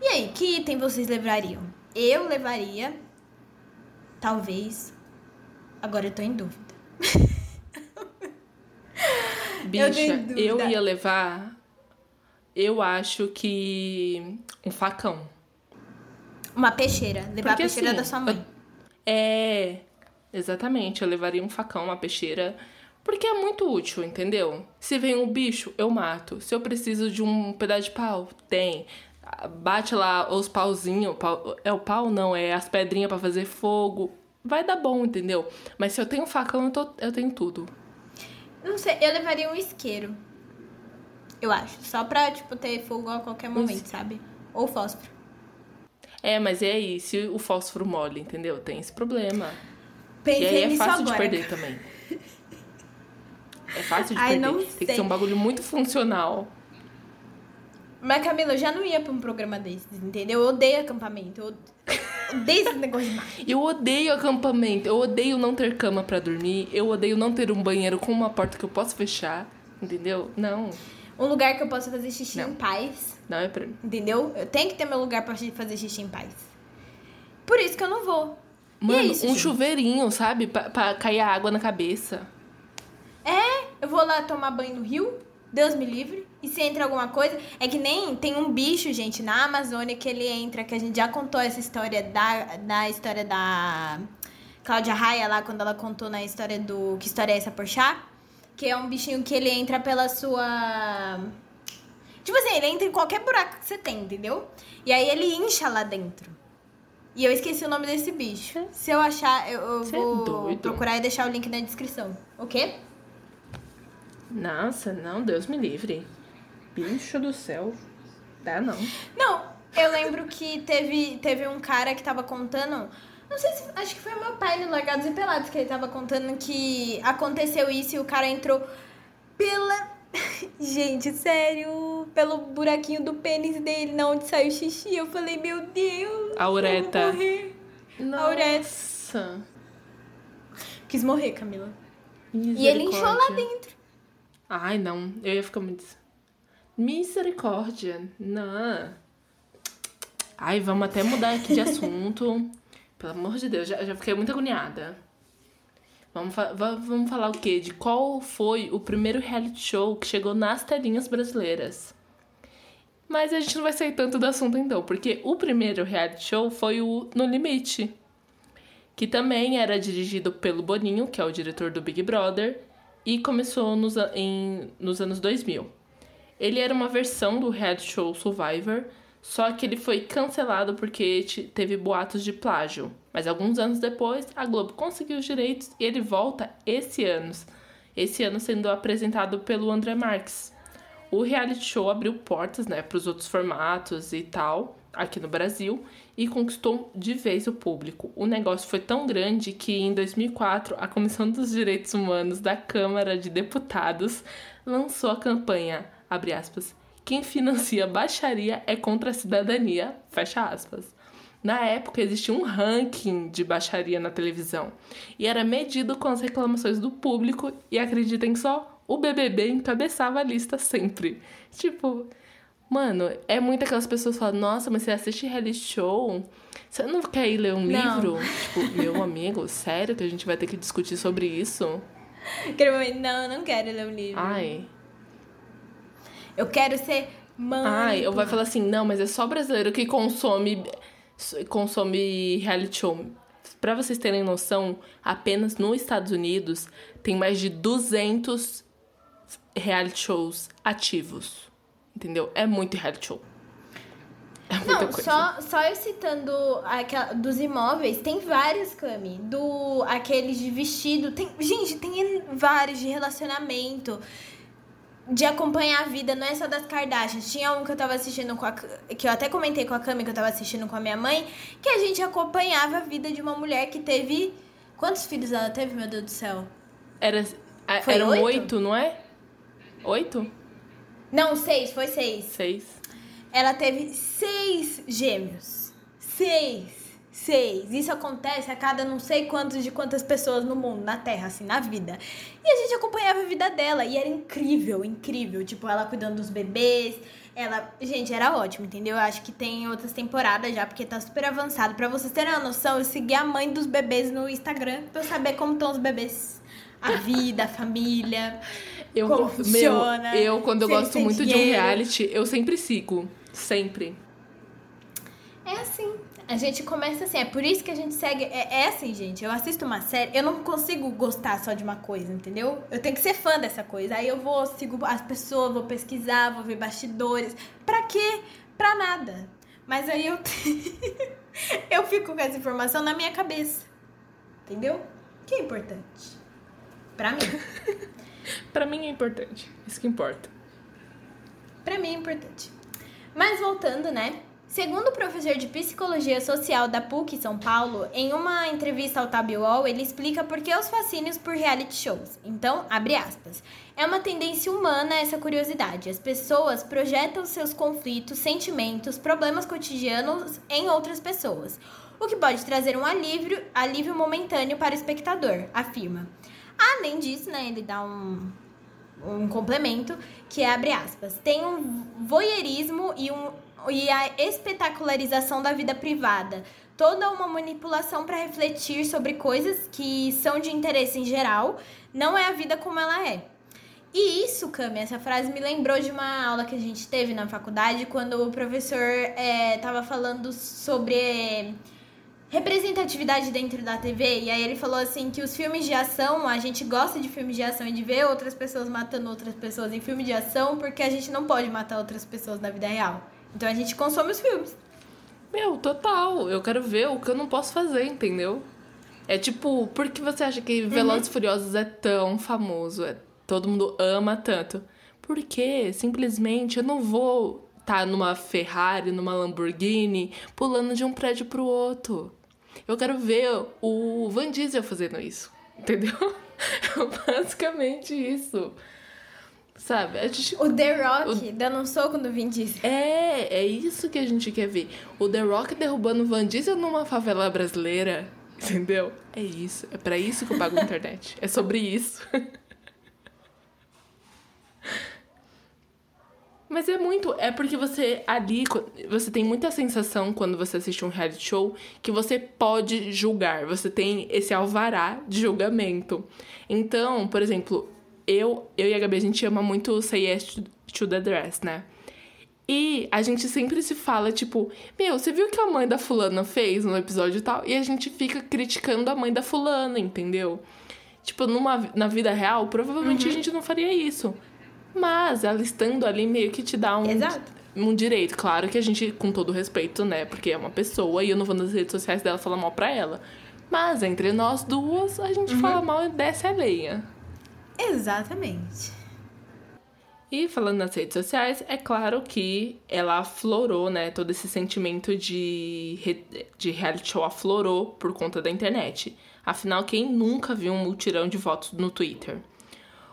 E aí, que item vocês levariam? Eu levaria, talvez. Agora eu tô em dúvida. [laughs] Bicha, eu, eu ia levar eu acho que um facão. Uma peixeira. Levar Porque, a peixeira assim, da sua mãe. É, exatamente. Eu levaria um facão, uma peixeira. Porque é muito útil, entendeu? Se vem um bicho, eu mato. Se eu preciso de um pedaço de pau, tem. Bate lá os pauzinhos. Pau, é o pau, não, é as pedrinhas para fazer fogo. Vai dar bom, entendeu? Mas se eu tenho facão, eu, tô, eu tenho tudo. Não sei, eu levaria um isqueiro. Eu acho. Só pra, tipo, ter fogo a qualquer momento, sabe? Ou fósforo. É, mas e aí? Se o fósforo mole, entendeu? Tem esse problema. Pensei e aí é fácil de perder também. É fácil de Ai, perder. Tem sei. que ser um bagulho muito funcional. Mas, Camila, eu já não ia pra um programa desses, entendeu? Eu odeio acampamento. Eu odeio esse negócio de. Eu odeio acampamento. Eu odeio não ter cama para dormir. Eu odeio não ter um banheiro com uma porta que eu posso fechar. Entendeu? Não. Um lugar que eu possa fazer xixi não. em paz. Não é pra mim. Entendeu? Eu tenho que ter meu lugar pra fazer xixi em paz. Por isso que eu não vou. É Mano, é isso, um gente. chuveirinho, sabe? Pra, pra cair a água na cabeça. É, eu vou lá tomar banho no rio. Deus me livre. E se entra alguma coisa. É que nem tem um bicho, gente, na Amazônia que ele entra, que a gente já contou essa história da, da história da Cláudia Raia lá, quando ela contou na história do. Que história é essa, Porchat? Que é um bichinho que ele entra pela sua. Tipo assim, ele entra em qualquer buraco que você tem, entendeu? E aí ele incha lá dentro. E eu esqueci o nome desse bicho. Se eu achar, eu, eu é vou é procurar e deixar o link na descrição. O quê? Nossa, não, Deus me livre. Bicho do céu. Dá não. Não, eu lembro que teve, teve um cara que tava contando não sei se. Acho que foi meu pai no Largados e Pelados que ele tava contando que aconteceu isso e o cara entrou pela. [laughs] Gente, sério, pelo buraquinho do pênis dele, na onde saiu xixi. Eu falei, meu Deus. A ureta. Nossa. A ureta. Quis morrer, Camila. E ele inchou lá dentro. Ai, não. Eu ia ficar muito. Misericórdia. Não. Ai, vamos até mudar aqui de assunto. [laughs] Pelo amor de Deus, já, já fiquei muito agoniada. Vamos, fa vamos falar o quê? De qual foi o primeiro reality show que chegou nas telinhas brasileiras. Mas a gente não vai sair tanto do assunto então, porque o primeiro reality show foi o No Limite, que também era dirigido pelo Boninho, que é o diretor do Big Brother, e começou nos, em, nos anos 2000. Ele era uma versão do reality show Survivor, só que ele foi cancelado porque teve boatos de plágio. Mas alguns anos depois, a Globo conseguiu os direitos e ele volta esse ano. Esse ano sendo apresentado pelo André Marques. O reality show abriu portas né, para os outros formatos e tal, aqui no Brasil, e conquistou de vez o público. O negócio foi tão grande que em 2004 a Comissão dos Direitos Humanos da Câmara de Deputados lançou a campanha, abre aspas, quem financia baixaria é contra a cidadania, fecha aspas. Na época existia um ranking de baixaria na televisão e era medido com as reclamações do público e acreditem só, o BBB encabeçava a lista sempre. Tipo, mano, é muito aquelas pessoas que falam, nossa, mas você assiste reality show, você não quer ir ler um não. livro? Tipo, meu amigo, sério que a gente vai ter que discutir sobre isso? Não, não quero ler um livro. Ai, eu quero ser mãe. Ai, eu vai falar assim, não, mas é só brasileiro que consome consome reality show. Para vocês terem noção, apenas nos Estados Unidos tem mais de 200 reality shows ativos. Entendeu? É muito reality show. É Não. Só, só eu citando aquela, dos imóveis, tem vários, Cami. Do aqueles de vestido. Tem, gente, tem vários de relacionamento de acompanhar a vida, não é só das Kardashians. Tinha um que eu tava assistindo com a. que eu até comentei com a Cami, que eu tava assistindo com a minha mãe, que a gente acompanhava a vida de uma mulher que teve. Quantos filhos ela teve, meu Deus do céu? Era, foi eram oito? oito, não é? Oito? Não, seis, foi seis. Seis. ela teve seis gêmeos. Seis. Seis. Isso acontece a cada não sei quantos de quantas pessoas no mundo, na Terra, assim, na vida. E a gente acompanhava a vida dela e era incrível, incrível. Tipo, ela cuidando dos bebês. Ela, gente, era ótimo, entendeu? Eu acho que tem outras temporadas já, porque tá super avançado. Pra vocês terem uma noção, eu segui a mãe dos bebês no Instagram pra eu saber como estão os bebês. A vida, a família. Eu, como meu, funciona. eu, quando eu gosto muito de um dinheiro. reality, eu sempre sigo. Sempre. É assim. A gente começa assim, é por isso que a gente segue. É, é assim, gente. Eu assisto uma série, eu não consigo gostar só de uma coisa, entendeu? Eu tenho que ser fã dessa coisa. Aí eu vou, sigo as pessoas, vou pesquisar, vou ver bastidores. Pra quê? Pra nada. Mas aí eu. [laughs] eu fico com essa informação na minha cabeça. Entendeu? Que é importante. Pra mim. [laughs] [laughs] Pra mim é importante. Isso que importa. Pra mim é importante. Mas voltando, né? Segundo o professor de Psicologia Social da PUC São Paulo, em uma entrevista ao Tabiwall, ele explica por que os fascínios por reality shows. Então, abre aspas. É uma tendência humana essa curiosidade. As pessoas projetam seus conflitos, sentimentos, problemas cotidianos em outras pessoas, o que pode trazer um alívio, alívio momentâneo para o espectador, afirma. Além disso, né, ele dá um, um complemento que é, abre aspas, tem um voyeurismo e, um, e a espetacularização da vida privada, toda uma manipulação para refletir sobre coisas que são de interesse em geral, não é a vida como ela é. E isso, Cami, essa frase me lembrou de uma aula que a gente teve na faculdade, quando o professor estava falando sobre eh, representatividade dentro da TV. E aí ele falou assim que os filmes de ação, a gente gosta de filmes de ação e de ver outras pessoas matando outras pessoas em filme de ação, porque a gente não pode matar outras pessoas na vida real. Então a gente consome os filmes. Meu, total. Eu quero ver o que eu não posso fazer, entendeu? É tipo, por que você acha que Velozes e Furiosos é tão famoso? É, todo mundo ama tanto. Porque simplesmente eu não vou estar numa Ferrari, numa Lamborghini, pulando de um prédio pro outro. Eu quero ver o Van Diesel fazendo isso, entendeu? [laughs] É basicamente isso. Sabe? A gente O The Rock dando um soco no Vin Diesel. é, é isso que a gente quer ver. O The Rock derrubando o Van Diesel numa favela brasileira, entendeu? É isso. É pra isso que eu pago a internet. É sobre isso. [laughs] Mas é muito. É porque você ali. Você tem muita sensação quando você assiste um reality show que você pode julgar. Você tem esse alvará de julgamento. Então, por exemplo, eu, eu e a Gabi, a gente ama muito Say Yes to, the Dress, né? E a gente sempre se fala, tipo, meu, você viu o que a mãe da fulana fez no episódio e tal? E a gente fica criticando a mãe da fulana, entendeu? Tipo, numa, na vida real, provavelmente a gente não faria isso. Mas ela estando ali meio que te dá um, Exato. um direito. Claro que a gente, com todo respeito, né? Porque é uma pessoa e eu não vou nas redes sociais dela falar mal pra ela. Mas entre nós duas, a gente fala mal e desce a lenha. Exatamente. E falando nas redes sociais, é claro que ela aflorou, né? Todo esse sentimento de, re- de reality show aflorou por conta da internet. Afinal, quem nunca viu um mutirão de votos no Twitter?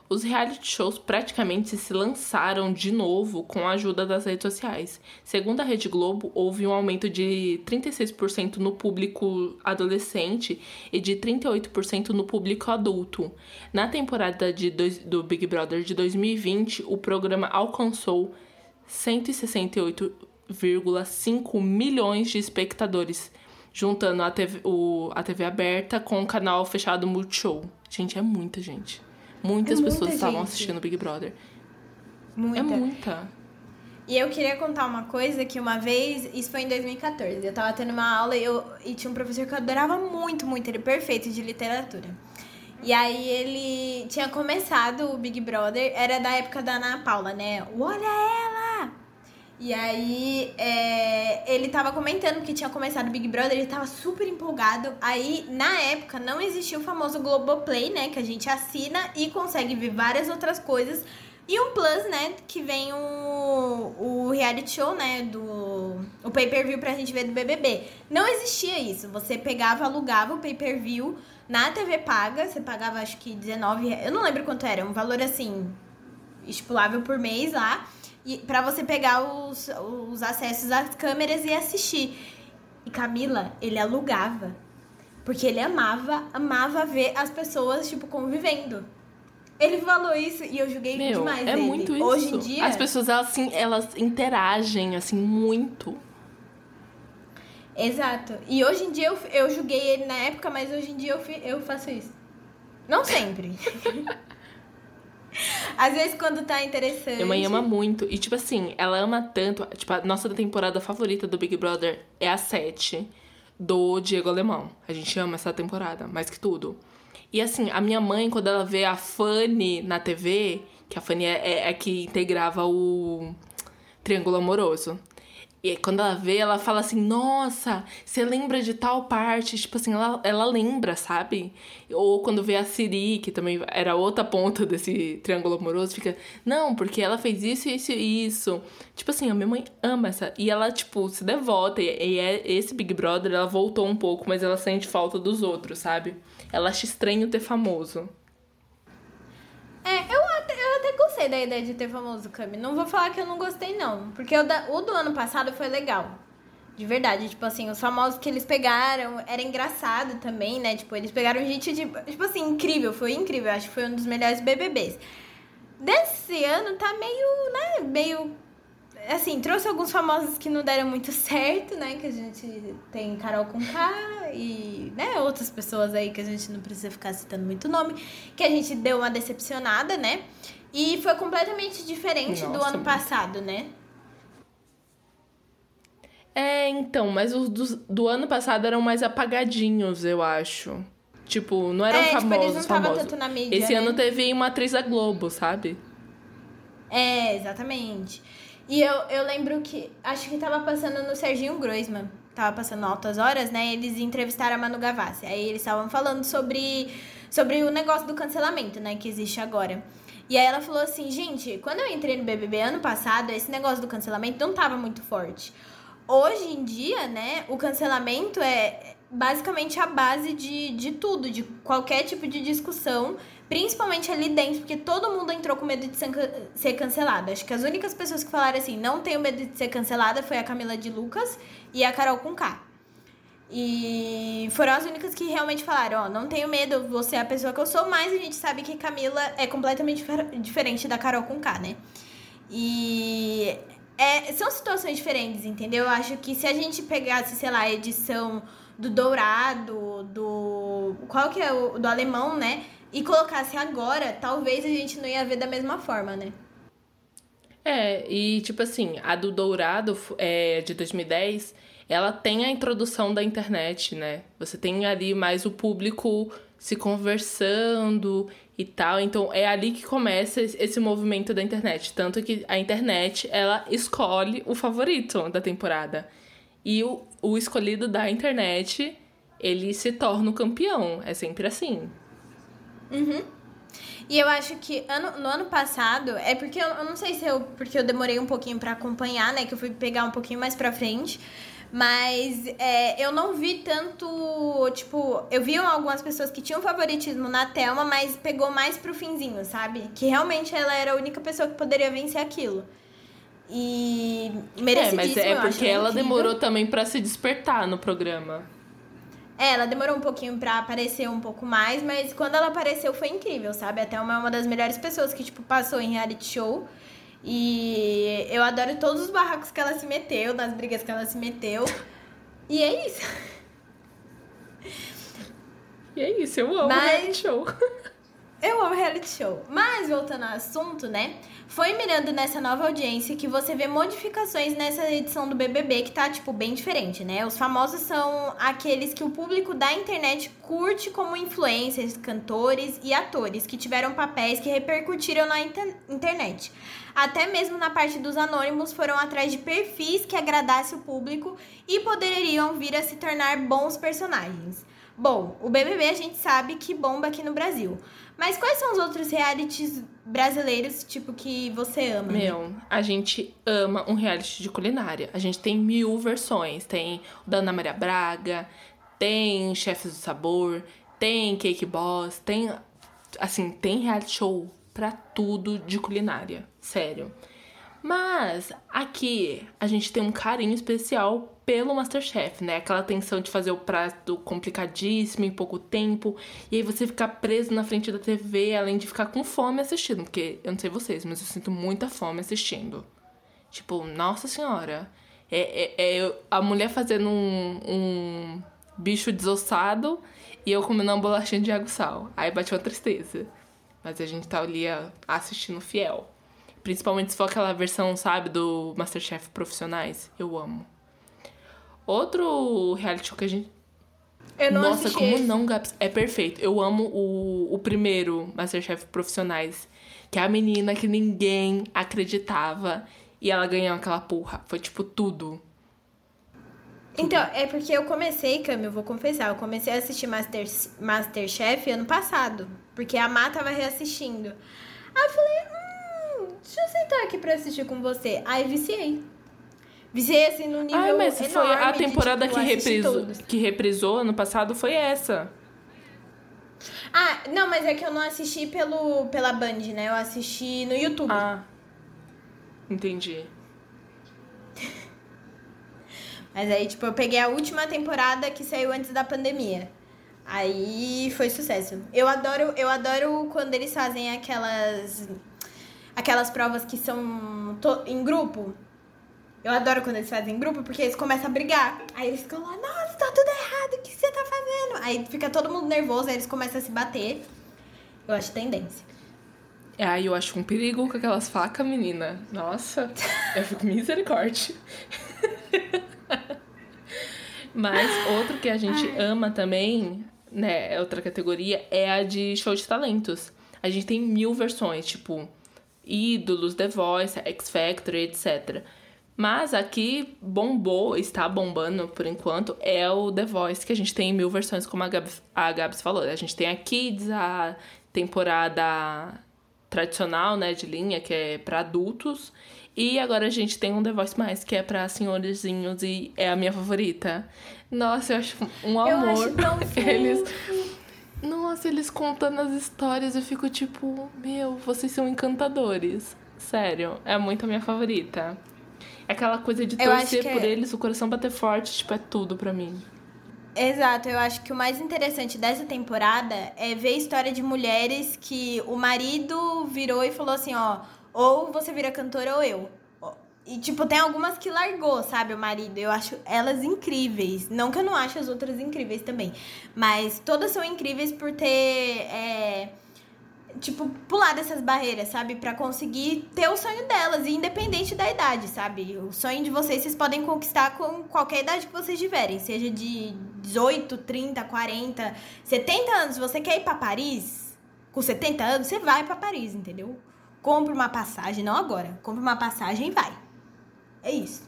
Os reality shows praticamente se lançaram de novo com a ajuda das redes sociais. Segundo a Rede Globo, houve um aumento de 36% no público adolescente e de 38% no público adulto. Na temporada de dois- do Big Brother de 2020, o programa alcançou 168,5 milhões de espectadores, juntando a TV, o- a TV aberta com o canal fechado Multishow. Gente, é muita gente. Muitas É muita pessoas estavam gente. assistindo Big Brother. Muita. É muita. E eu queria contar uma coisa que uma vez, isso foi em 2014, eu tava tendo uma aula e, eu, e tinha um professor que eu adorava muito, muito, ele é perfeito de literatura. E aí ele tinha começado o Big Brother, era da época da Ana Paula, né? Olha ela! E aí é, ele tava comentando que tinha começado o Big Brother, ele tava super empolgado. Aí, na época, não existia o famoso Globoplay, né? Que a gente assina e consegue ver várias outras coisas. E um plus, né? Que vem o, o reality show, né? Do, o pay-per-view pra gente ver do BBB. Não existia isso. Você pegava, alugava o pay-per-view na TV paga. Você pagava, acho que 19 reais. Eu não lembro quanto era. Um valor assim, estipulável por mês lá. Para você pegar os, os acessos às câmeras e assistir. E Camila, ele alugava. Porque ele amava, amava ver as pessoas, tipo, convivendo. Ele falou isso e eu julguei Meu, demais é ele. muito isso. Hoje em dia... As pessoas, elas, assim, elas interagem, assim, muito. Exato. E hoje em dia eu, eu julguei ele na época, mas hoje em dia eu, eu faço isso. Não sempre. [laughs] [laughs] Às vezes quando tá interessante. Minha mãe ama muito. E, tipo assim, ela ama tanto. Tipo, a nossa temporada favorita do Big Brother é a 7 do Diego Alemão. A gente ama essa temporada, mais que tudo. E assim, a minha mãe, quando ela vê a Fanny na TV, que a Fanny é, é, é que integrava o Triângulo Amoroso. E quando ela vê, ela fala assim: Nossa, você lembra de tal parte? Tipo assim, ela, ela lembra, sabe? Ou quando vê a Siri, que também era outra ponta desse triângulo amoroso, fica: Não, porque ela fez isso, isso e isso. Tipo assim, a minha mãe ama essa. E ela, tipo, se devota. E, é, esse Big Brother, ela voltou um pouco, mas ela sente falta dos outros, sabe? Ela acha estranho ter famoso. É, eu até, eu até gostei da ideia de ter famoso Cami. Não vou falar que eu não gostei, não. Porque o, da, o do ano passado foi legal. De verdade, tipo assim, os famosos que eles pegaram era engraçado também, né? Tipo, eles pegaram gente de. Tipo assim, incrível, foi incrível. Acho que foi um dos melhores BBBs. Desse ano tá meio, né? Meio assim, trouxe alguns famosos que não deram muito certo, né? Que a gente tem Carol com K e, né, outras pessoas aí que a gente não precisa ficar citando muito nome, que a gente deu uma decepcionada, né? E foi completamente diferente Nossa, do ano passado, né? É, então, mas os do, do ano passado eram mais apagadinhos, eu acho. Tipo, não eram é, famosos, tipo, eles não famosos. Tanto na mídia, Esse né? ano teve uma atriz da Globo, sabe? É, exatamente. E eu, eu lembro que. Acho que tava passando no Serginho Groisman. Tava passando altas horas, né? Eles entrevistaram a Manu Gavassi. Aí eles estavam falando sobre, sobre o negócio do cancelamento, né? Que existe agora. E aí ela falou assim, gente, quando eu entrei no BBB ano passado, esse negócio do cancelamento não tava muito forte. Hoje em dia, né, o cancelamento é basicamente a base de, de tudo, de qualquer tipo de discussão Principalmente ali dentro, porque todo mundo entrou com medo de ser cancelada. Acho que as únicas pessoas que falaram assim, não tenho medo de ser cancelada, foi a Camila de Lucas e a Carol com K. E foram as únicas que realmente falaram, ó, não tenho medo, você é a pessoa que eu sou, mas a gente sabe que Camila é completamente diferente da Carol com K, né? E é, são situações diferentes, entendeu? Eu acho que se a gente pegasse, sei lá, a edição do Dourado, do. Qual que é o. Do alemão, né? E colocasse agora, talvez a gente não ia ver da mesma forma, né? É, e tipo assim, a do Dourado é, de 2010, ela tem a introdução da internet, né? Você tem ali mais o público se conversando e tal. Então é ali que começa esse movimento da internet. Tanto que a internet, ela escolhe o favorito da temporada. E o, o escolhido da internet, ele se torna o campeão. É sempre assim. Uhum. E eu acho que ano, no ano passado, é porque eu, eu, não sei se eu. Porque eu demorei um pouquinho para acompanhar, né? Que eu fui pegar um pouquinho mais pra frente. Mas é, eu não vi tanto. Tipo, eu vi algumas pessoas que tinham favoritismo na Thelma, mas pegou mais pro finzinho, sabe? Que realmente ela era a única pessoa que poderia vencer aquilo. E merecidíssimo. É, mas é porque ela incrível. demorou também para se despertar no programa. É, ela demorou um pouquinho pra aparecer um pouco mais, mas quando ela apareceu foi incrível, sabe? Até uma, uma das melhores pessoas que, tipo, passou em reality show. E eu adoro todos os barracos que ela se meteu, nas brigas que ela se meteu. E é isso. E é isso, eu amo mas... reality show. Eu amo reality show. Mas, voltando ao assunto, né? Foi mirando nessa nova audiência que você vê modificações nessa edição do BBB que tá, tipo, bem diferente, né? Os famosos são aqueles que o público da internet curte como influencers, cantores e atores que tiveram papéis que repercutiram na inter internet. Até mesmo na parte dos anônimos foram atrás de perfis que agradasse o público e poderiam vir a se tornar bons personagens. Bom, o BBB a gente sabe que bomba aqui no Brasil. Mas quais são os outros realities brasileiros, tipo, que você ama? Meu, a gente ama um reality de culinária. A gente tem mil versões. Tem o da Ana Maria Braga, tem Chefes do Sabor, tem Cake Boss, tem. Assim, tem reality show pra tudo de culinária. Sério. Mas aqui a gente tem um carinho especial pelo Masterchef, né? Aquela tensão de fazer o prato complicadíssimo em pouco tempo. E aí você ficar preso na frente da TV, além de ficar com fome assistindo. Porque eu não sei vocês, mas eu sinto muita fome assistindo. Tipo, nossa senhora. É, é, é a mulher fazendo um, um bicho desossado e eu comendo uma bolachinha de água sal. Aí bate uma tristeza. Mas a gente tá ali assistindo fiel. Principalmente se for aquela versão, sabe, do Masterchef Profissionais. Eu amo. Outro reality show que a gente. Eu não Nossa, assisti como não, Gaps? É perfeito. Eu amo o, o primeiro Masterchef Profissionais. Que é a menina que ninguém acreditava. E ela ganhou aquela porra. Foi tipo tudo. Então, é porque eu comecei, Cami, eu vou confessar, eu comecei a assistir Master, Masterchef ano passado. Porque a Má tava reassistindo. Aí eu falei, hum, deixa eu sentar aqui pra assistir com você. Aí viciei. Viciei assim no nível Ai, mas foi a de, temporada tipo, que, reprisou, que reprisou ano passado foi essa. Ah, não, mas é que eu não assisti pelo, pela Band, né? Eu assisti no YouTube. Ah. Entendi. Mas aí, tipo, eu peguei a última temporada que saiu antes da pandemia. Aí foi sucesso. Eu adoro, eu adoro quando eles fazem aquelas aquelas provas que são em grupo. Eu adoro quando eles fazem em grupo, porque eles começam a brigar. Aí eles ficam lá, nossa, tá tudo errado, o que você tá fazendo? Aí fica todo mundo nervoso, aí eles começam a se bater. Eu acho tendência. Ai, eu acho um perigo com aquelas facas, menina. Nossa, eu fico misericórdia. [laughs] Mas outro que a gente ama também, né, é outra categoria, é a de show de talentos. A gente tem mil versões, tipo, ídolos, The Voice, X Factor, etc. Mas aqui bombou, está bombando por enquanto, é o The Voice, que a gente tem mil versões, como a Gabs, a Gabs falou. A gente tem a Kids, a temporada tradicional, né, de linha, que é para adultos. E agora a gente tem um The Voice Mais, que é pra senhorzinhos e é a minha favorita. Nossa, eu acho um Eu amor. acho tão [laughs] Eles. Nossa, eles contando as histórias, eu fico tipo, meu, vocês são encantadores. Sério, é muito a minha favorita. Aquela coisa de acho torcer por é- eles, o coração bater forte, tipo, é tudo pra mim. Exato, eu acho que o mais interessante dessa temporada é ver a história de mulheres que o marido virou e falou assim, ó, ou você vira cantora ou eu. E, tipo, tem algumas que largou, sabe, o marido. Eu acho elas incríveis. Não que eu não ache as outras incríveis também. Mas todas são incríveis por ter, é, tipo, pulado essas barreiras, sabe? Pra conseguir ter o sonho delas, independente da idade, sabe? O sonho de vocês, vocês podem conquistar com qualquer idade que vocês tiverem. Seja de 18, 30, 40, 70 anos. Você quer ir pra Paris? Com 70 anos, você vai pra Paris, entendeu? Compre uma passagem, não agora. Compre uma passagem e vai. É isso.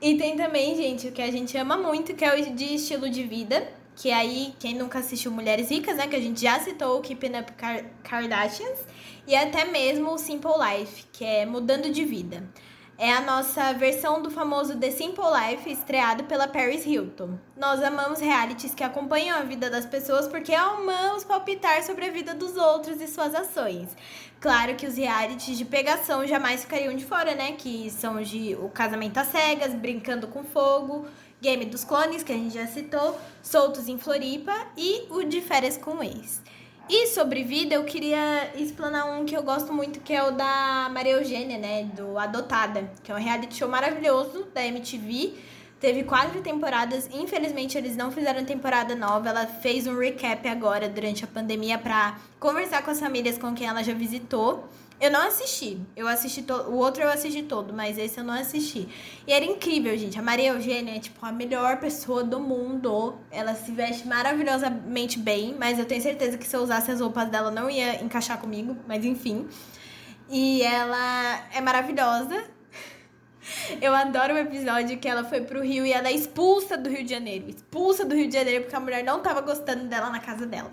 E tem também, gente, o que a gente ama muito, que é o de estilo de vida. Que aí, quem nunca assistiu Mulheres Ricas, né? Que a gente já citou o Keeping Up Kar- Kardashians. E até mesmo o Simple Life, que é Mudando de Vida. É a nossa versão do famoso The Simple Life, estreado pela Paris Hilton. Nós amamos realities que acompanham a vida das pessoas porque amamos palpitar sobre a vida dos outros e suas ações. Claro que os realities de pegação jamais ficariam de fora, né? Que são de O Casamento às Cegas, Brincando com Fogo, Game dos Clones, que a gente já citou, Soltos em Floripa e o de Férias com Ex. E sobre vida, eu queria explanar um que eu gosto muito, que é o da Maria Eugênia, né? Do Adotada, que é um reality show maravilhoso da MTV. Teve quatro temporadas. Infelizmente, eles não fizeram temporada nova. Ela fez um recap agora durante a pandemia pra conversar com as famílias com quem ela já visitou. Eu não assisti. Eu assisti to... O outro eu assisti todo, mas esse eu não assisti. E era incrível, gente. A Maria Eugênia é, tipo, a melhor pessoa do mundo. Ela se veste maravilhosamente bem, mas eu tenho certeza que se eu usasse as roupas dela não ia encaixar comigo, mas enfim. E ela é maravilhosa. [laughs] Eu adoro o episódio que ela foi pro Rio e ela é expulsa do Rio de Janeiro. Expulsa do Rio de Janeiro porque a mulher não tava gostando dela na casa dela.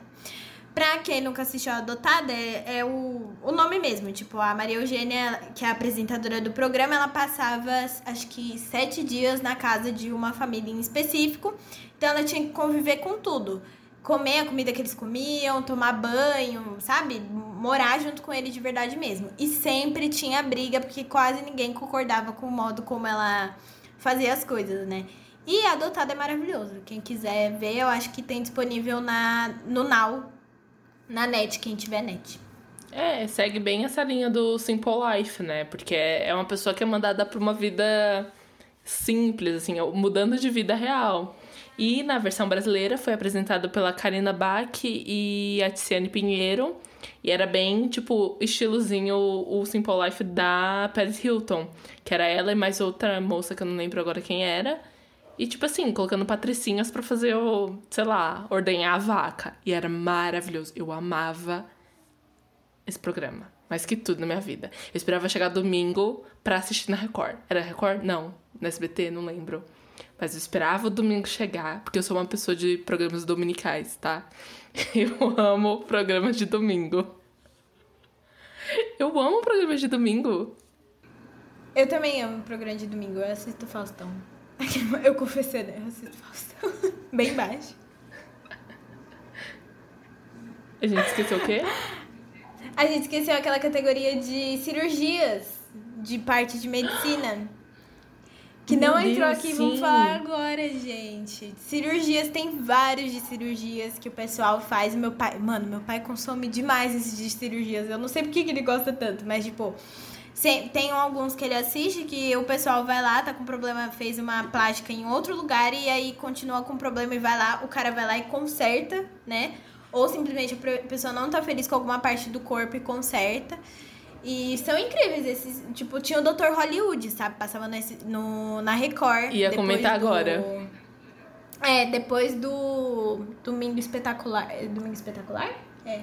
Pra quem nunca assistiu a Adotada, é, é o, o nome mesmo. Tipo, a Maria Eugênia, que é a apresentadora do programa, ela passava, acho que, sete dias na casa de uma família em específico. Então, ela tinha que conviver com tudo. Comer a comida que eles comiam, tomar banho, sabe? Morar junto com ele de verdade mesmo. E sempre tinha briga, porque quase ninguém concordava com o modo como ela fazia as coisas, né? E Adotado é maravilhoso. Quem quiser ver, eu acho que tem disponível na, no Now, na net, quem tiver net. É, segue bem essa linha do Simple Life, né? Porque é uma pessoa que é mandada pra uma vida simples, assim, mudando de vida real. E na versão brasileira foi apresentado pela Karina Bach e a Tiziane Pinheiro. E era bem, tipo, estilozinho o Simple Life da Paris Hilton. Que era ela e mais outra moça que eu não lembro agora quem era. E, tipo assim, colocando patricinhas para fazer o, sei lá, ordenhar a vaca. E era maravilhoso. Eu amava esse programa. Mais que tudo na minha vida. Eu esperava chegar domingo pra assistir na Record. Era Record? Não. No SBT? Não lembro. Mas eu esperava o domingo chegar, porque eu sou uma pessoa de programas dominicais, tá? [laughs] Eu amo programas de domingo. Eu amo programas de domingo. Eu também amo programa de domingo. Eu assisto Faustão. [laughs] Eu confessei, né? Eu assisto Faustão. [laughs] Bem baixo. A gente esqueceu o quê? A gente esqueceu aquela categoria de cirurgias de parte de medicina. Que não Meu entrou Deus, aqui, sim. vamos falar agora, gente. Cirurgias, tem vários de cirurgias que o pessoal faz. Meu pai, mano, meu pai consome demais esses de cirurgias. Eu não sei por que ele gosta tanto, mas tipo, tem alguns que ele assiste que o pessoal vai lá, tá com problema, fez uma plástica em outro lugar e aí continua com problema e vai lá, o cara vai lá e conserta, né? Ou simplesmente a pessoa não tá feliz com alguma parte do corpo e conserta. E são incríveis esses. Tipo, tinha o Dr. Hollywood, sabe? Passava nesse, no, na Record. Ia comentar do... agora. É, depois do Domingo Espetacular. É, Domingo Espetacular? É.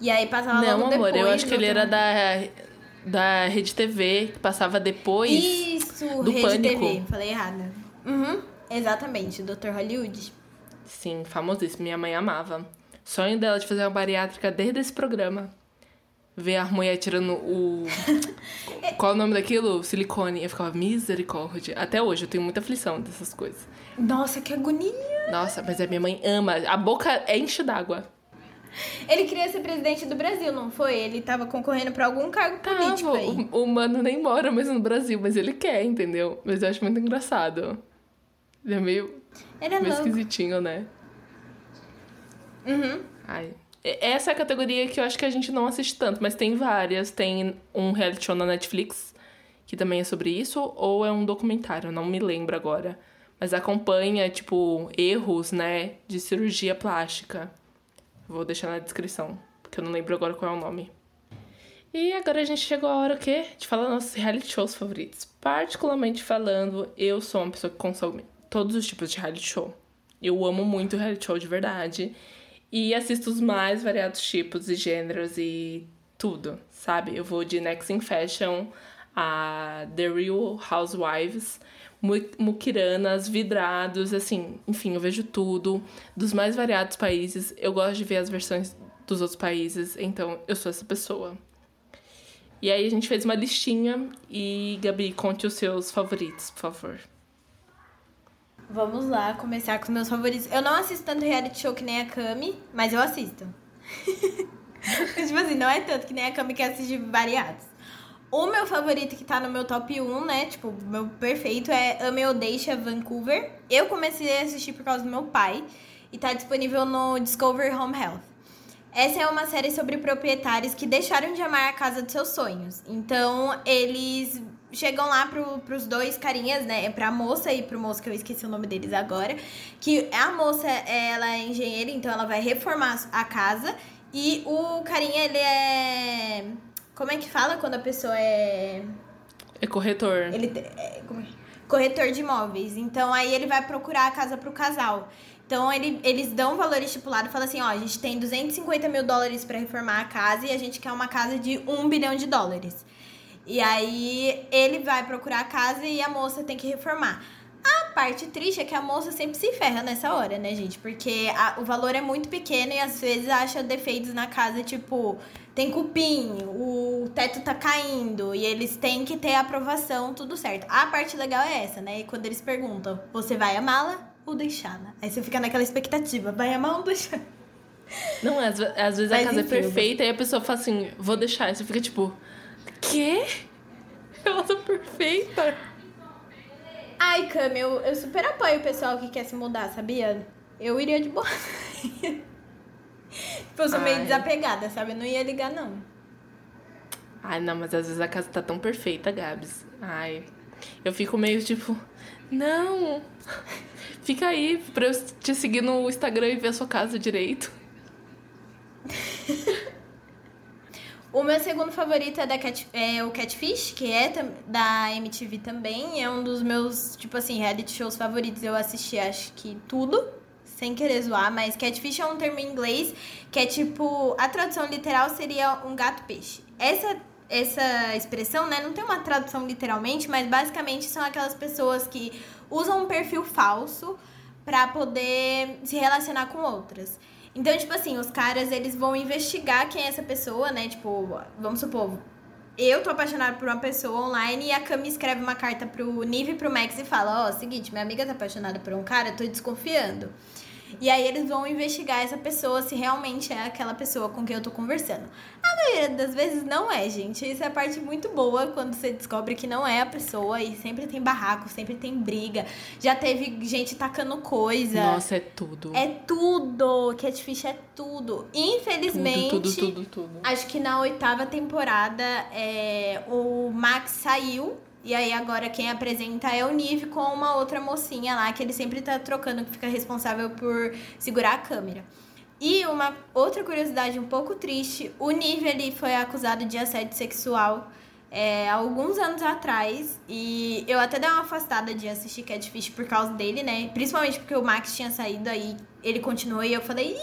E aí passava Não, logo amor, depois. eu acho que ele era da, da Rede TV, que passava depois. Isso, do Rede Pânico. TV. Falei errado. Uhum, exatamente, Dr. Hollywood. Sim, famosíssimo. Minha mãe amava. Sonho dela de fazer uma bariátrica desde esse programa. Ver a mulher tirando o. [laughs] Qual é o nome daquilo? Silicone. Eu ficava misericórdia. Até hoje eu tenho muita aflição dessas coisas. Nossa, que agonia! Nossa, mas a minha mãe ama. A boca enche d'água. Ele queria ser presidente do Brasil, não foi? Ele tava concorrendo pra algum cargo político ah, aí. O, o mano nem mora mais no Brasil, mas ele quer, entendeu? Mas eu acho muito engraçado. Ele é meio. Ele é meio louco. esquisitinho, né? Uhum. Ai. Essa é a categoria que eu acho que a gente não assiste tanto, mas tem várias. Tem um reality show na Netflix, que também é sobre isso, ou é um documentário, não me lembro agora. Mas acompanha, tipo, erros, né, de cirurgia plástica. Vou deixar na descrição, porque eu não lembro agora qual é o nome. E agora a gente chegou a hora o quê? De falar nossos reality shows favoritos. Particularmente falando, eu sou uma pessoa que consome todos os tipos de reality show. Eu amo muito reality show de verdade. E assisto os mais variados tipos e gêneros e tudo, sabe? Eu vou de Next in Fashion a The Real Housewives, Mukiranas, Vidrados, assim, enfim, eu vejo tudo, dos mais variados países. Eu gosto de ver as versões dos outros países, então eu sou essa pessoa. E aí a gente fez uma listinha e Gabi, conte os seus favoritos, por favor. Vamos lá, começar com os meus favoritos. Eu não assisto tanto reality show que nem a Cami, mas eu assisto. [laughs] tipo assim, não é tanto que nem a Cami que assiste variados. O meu favorito que tá no meu top 1, né? Tipo, meu perfeito é Ame ou Deixa Vancouver. Eu comecei a assistir por causa do meu pai e tá disponível no Discover Home Health. Essa é uma série sobre proprietários que deixaram de amar a casa dos seus sonhos. Então, eles chegam lá pro, pros dois carinhas, né? Pra moça e pro moço, que eu esqueci o nome deles agora. Que a moça, ela é engenheira, então ela vai reformar a casa. E o carinha, ele é. Como é que fala quando a pessoa é. É corretor. Ele é, como é? corretor de imóveis. Então aí ele vai procurar a casa pro casal. Então ele, eles dão um valor estipulado e falam assim: ó, a gente tem 250 mil dólares para reformar a casa e a gente quer uma casa de 1 bilhão de dólares. E aí ele vai procurar a casa e a moça tem que reformar. A parte triste é que a moça sempre se ferra nessa hora, né, gente? Porque a, o valor é muito pequeno e às vezes acha defeitos na casa, tipo, tem cupim, o teto tá caindo e eles têm que ter aprovação, tudo certo. A parte legal é essa, né? E quando eles perguntam, você vai amá-la? ou deixá-la? Aí você fica naquela expectativa, vai amar ou deixar? Não, às, às vezes Mas a casa enfim, é perfeita e a pessoa fala assim, vou deixar. E você fica tipo, quê? Ela tá perfeita. Ai, Cami, eu, eu super apoio o pessoal que quer se mudar, sabia? Eu iria de boa. [laughs] tipo, eu sou meio Ai. desapegada, sabe? Eu não ia ligar, não. Ai, não, mas às vezes a casa tá tão perfeita, Gabs. Ai, eu fico meio tipo, não. Fica aí pra eu te seguir no Instagram e ver a sua casa direito. [laughs] O meu segundo favorito é, da Cat, é o Catfish, que é da MTV também. É um dos meus, tipo assim, reality shows favoritos. Eu assisti, acho que tudo, sem querer zoar, mas Catfish é um termo em inglês que é tipo. A tradução literal seria um gato-peixe. Essa, essa expressão, né, não tem uma tradução literalmente, mas basicamente são aquelas pessoas que usam um perfil falso pra poder se relacionar com outras. Então, tipo assim, os caras, eles vão investigar quem é essa pessoa, né? Tipo, vamos supor, eu tô apaixonada por uma pessoa online e a Cami escreve uma carta pro Nive e pro Max e fala, ó, seguinte, minha amiga tá apaixonada por um cara, tô desconfiando. E aí eles vão investigar essa pessoa se realmente é aquela pessoa com quem eu tô conversando. A maioria das vezes não é, gente. Isso é a parte muito boa quando você descobre que não é a pessoa e sempre tem barraco, sempre tem briga. Já teve gente tacando coisa. Nossa, é tudo. É tudo. Catfish é tudo. Infelizmente, tudo, tudo, tudo, tudo. acho que na oitava temporada é, o Max saiu. E aí agora quem apresenta é o Nive com uma outra mocinha lá, que ele sempre tá trocando, que fica responsável por segurar a câmera. E uma outra curiosidade um pouco triste, o Nive ele foi acusado de assédio sexual é, alguns anos atrás. E eu até dei uma afastada de assistir Catfish por causa dele, né? Principalmente porque o Max tinha saído aí, ele continuou e eu falei,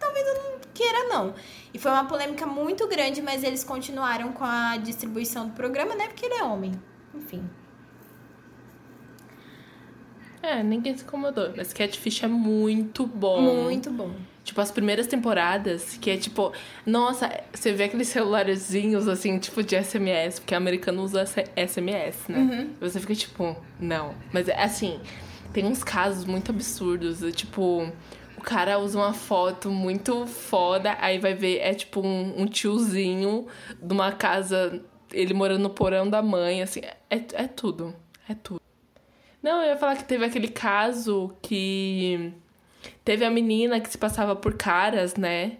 talvez eu não queira não. E foi uma polêmica muito grande, mas eles continuaram com a distribuição do programa, né? Porque ele é homem. Enfim. É, ninguém se incomodou. Mas Catfish é muito bom. Muito bom. Tipo, as primeiras temporadas, que é tipo, nossa, você vê aqueles celularzinhos assim, tipo de SMS, porque americano usa SMS, né? E você fica tipo, não. Mas é assim, tem uns casos muito absurdos, tipo, o cara usa uma foto muito foda, aí vai ver, é tipo um, um tiozinho de uma casa, ele morando no porão da mãe, assim, é, é tudo, é tudo. Não, eu ia falar que teve aquele caso que teve a menina que se passava por caras, né?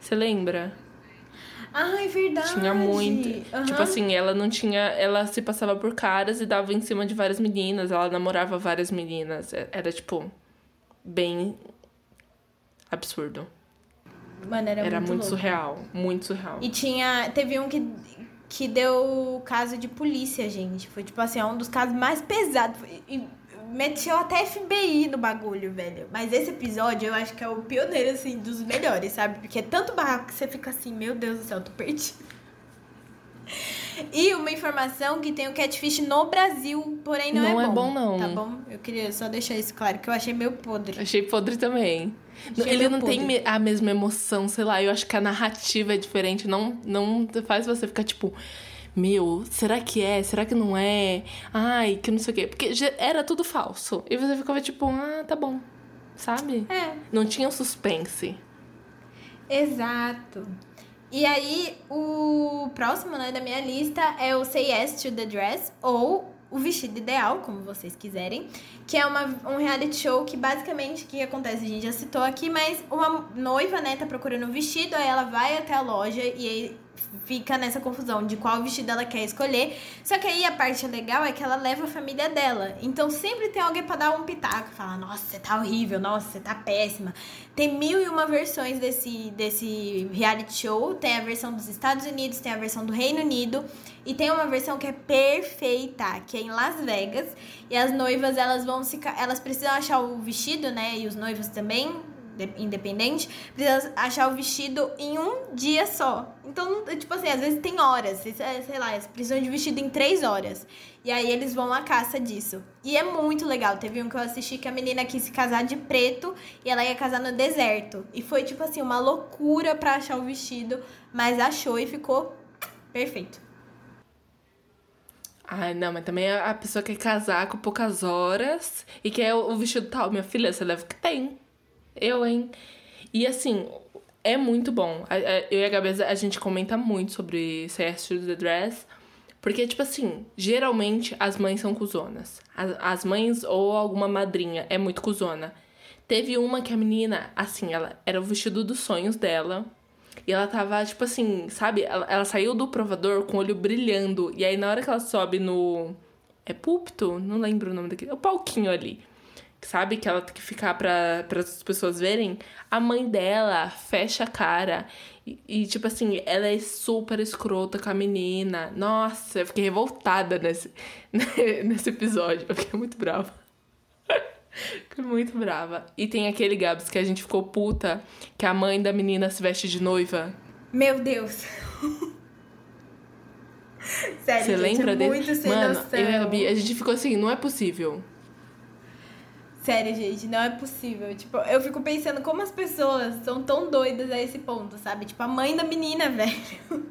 Você lembra? Ai, verdade. Tinha muito. Aham. Tipo assim, ela não tinha. Ela se passava por caras e dava em cima de várias meninas. Ela namorava várias meninas. É- Era, tipo, bem absurdo. Mano, era, Era muito, louco. surreal. Muito surreal. E tinha. Teve um que, que deu caso de polícia, gente. Foi tipo assim, é um dos casos mais pesados. E, e meteu até FBI no bagulho, velho. Mas esse episódio eu acho que é o pioneiro, assim, dos melhores, sabe? Porque é tanto barraco que você fica assim, meu Deus do céu, tô perdido. E uma informação que tem o catfish no Brasil, porém não, Não é é bom. bom, não. Tá bom? Eu queria só deixar isso claro, que eu achei meio podre. Achei podre também. Achei Ele não tem podre. me- a mesma emoção, sei lá. Eu acho que a narrativa é diferente. Não, não faz você ficar tipo, meu, será que é? Será que não é? Ai, que não sei o quê. Porque era tudo falso. E você ficava tipo, ah, tá bom. Sabe? É. Não tinha um suspense. Exato. E aí, o próximo né, da minha lista é o Say Yes to the Dress, ou o Vestido Ideal, como vocês quiserem, que é uma, um reality show que basicamente o que acontece, a gente já citou aqui, mas uma noiva, né, tá procurando um vestido, aí ela vai até a loja e aí fica nessa confusão de qual vestido ela quer escolher. Só que aí a parte legal é que ela leva a família dela. Então sempre tem alguém pra dar um pitaco, fala: "Nossa, você tá horrível, nossa, você tá péssima". Tem mil e uma versões desse desse reality show. Tem a versão dos Estados Unidos, tem a versão do Reino Unido e tem uma versão que é perfeita, que é em Las Vegas. E as noivas, elas vão se elas precisam achar o vestido, né? E os noivos também independente, precisa achar o vestido em um dia só. Então, tipo assim, às vezes tem horas, sei sei lá, eles precisam de vestido em três horas. E aí eles vão à caça disso. E é muito legal. Teve um que eu assisti que a menina quis se casar de preto e ela ia casar no deserto. E foi, tipo assim, uma loucura pra achar o vestido, mas achou e ficou perfeito. Ai, não, mas também a pessoa quer casar com poucas horas e quer o vestido tal. Minha filha, você leva o que tem. Eu, hein? E assim, é muito bom. Eu e a Gabi, a gente comenta muito sobre CS to the Dress. Porque, tipo assim, geralmente as mães são cuzonas. As, as mães ou alguma madrinha é muito cuzona. Teve uma que a menina, assim, ela era o vestido dos sonhos dela. E ela tava, tipo assim, sabe? Ela, ela saiu do provador com o olho brilhando. E aí, na hora que ela sobe no. É púlpito? Não lembro o nome daquele. É o palquinho ali. Sabe? Que ela tem que ficar para as pessoas verem. A mãe dela fecha a cara. E, e, tipo assim, ela é super escrota com a menina. Nossa, eu fiquei revoltada nesse, [laughs] nesse episódio. Eu fiquei muito brava. [laughs] Fiquei muito brava. E tem aquele Gabs que a gente ficou puta que a mãe da menina se veste de noiva. Meu Deus. [laughs] Sério, Você gente, lembra é dele? Mano, noção. eu e a a gente ficou assim, não é possível. Sério, gente, não é possível. Tipo, eu fico pensando como as pessoas são tão doidas a esse ponto, sabe? Tipo, a mãe da menina, [laughs] velho.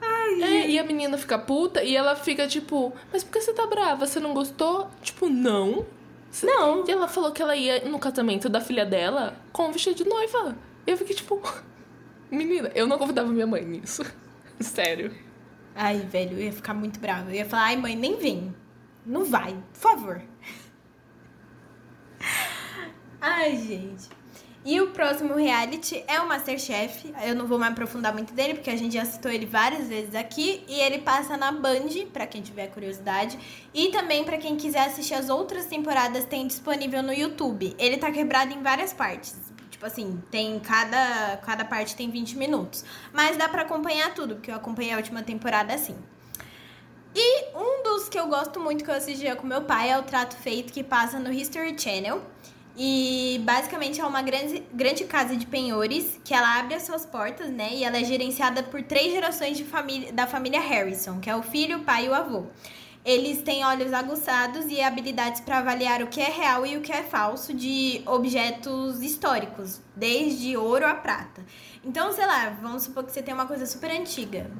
Ai, é, e a menina fica puta e ela fica tipo, mas por que você tá brava? Você não gostou? Tipo, não. Não. E ela falou que ela ia no casamento da filha dela com um vestido de noiva. Eu fiquei tipo, [laughs] menina, eu não convidava minha mãe nisso. [laughs] Sério. Ai, velho, eu ia ficar muito brava. Eu ia falar, ai, mãe, nem vem. Não vai, por favor. ai, gente. E o próximo reality é o Masterchef. Eu não vou me aprofundar muito dele, porque a gente já citou ele várias vezes aqui. E ele passa na Band, para quem tiver curiosidade. E também para quem quiser assistir as outras temporadas, tem disponível no YouTube. Ele tá quebrado em várias partes. Tipo assim, tem cada, cada parte tem 20 minutos. Mas dá para acompanhar tudo, porque eu acompanhei a última temporada assim. E um dos que eu gosto muito que eu assistia com meu pai é o Trato Feito, que passa no History Channel. E basicamente é uma grande, grande casa de penhores que ela abre as suas portas, né? E ela é gerenciada por três gerações de família, da família Harrison, que é o filho, o pai e o avô. Eles têm olhos aguçados e habilidades para avaliar o que é real e o que é falso de objetos históricos, desde ouro a prata. Então, sei lá, vamos supor que você tem uma coisa super antiga,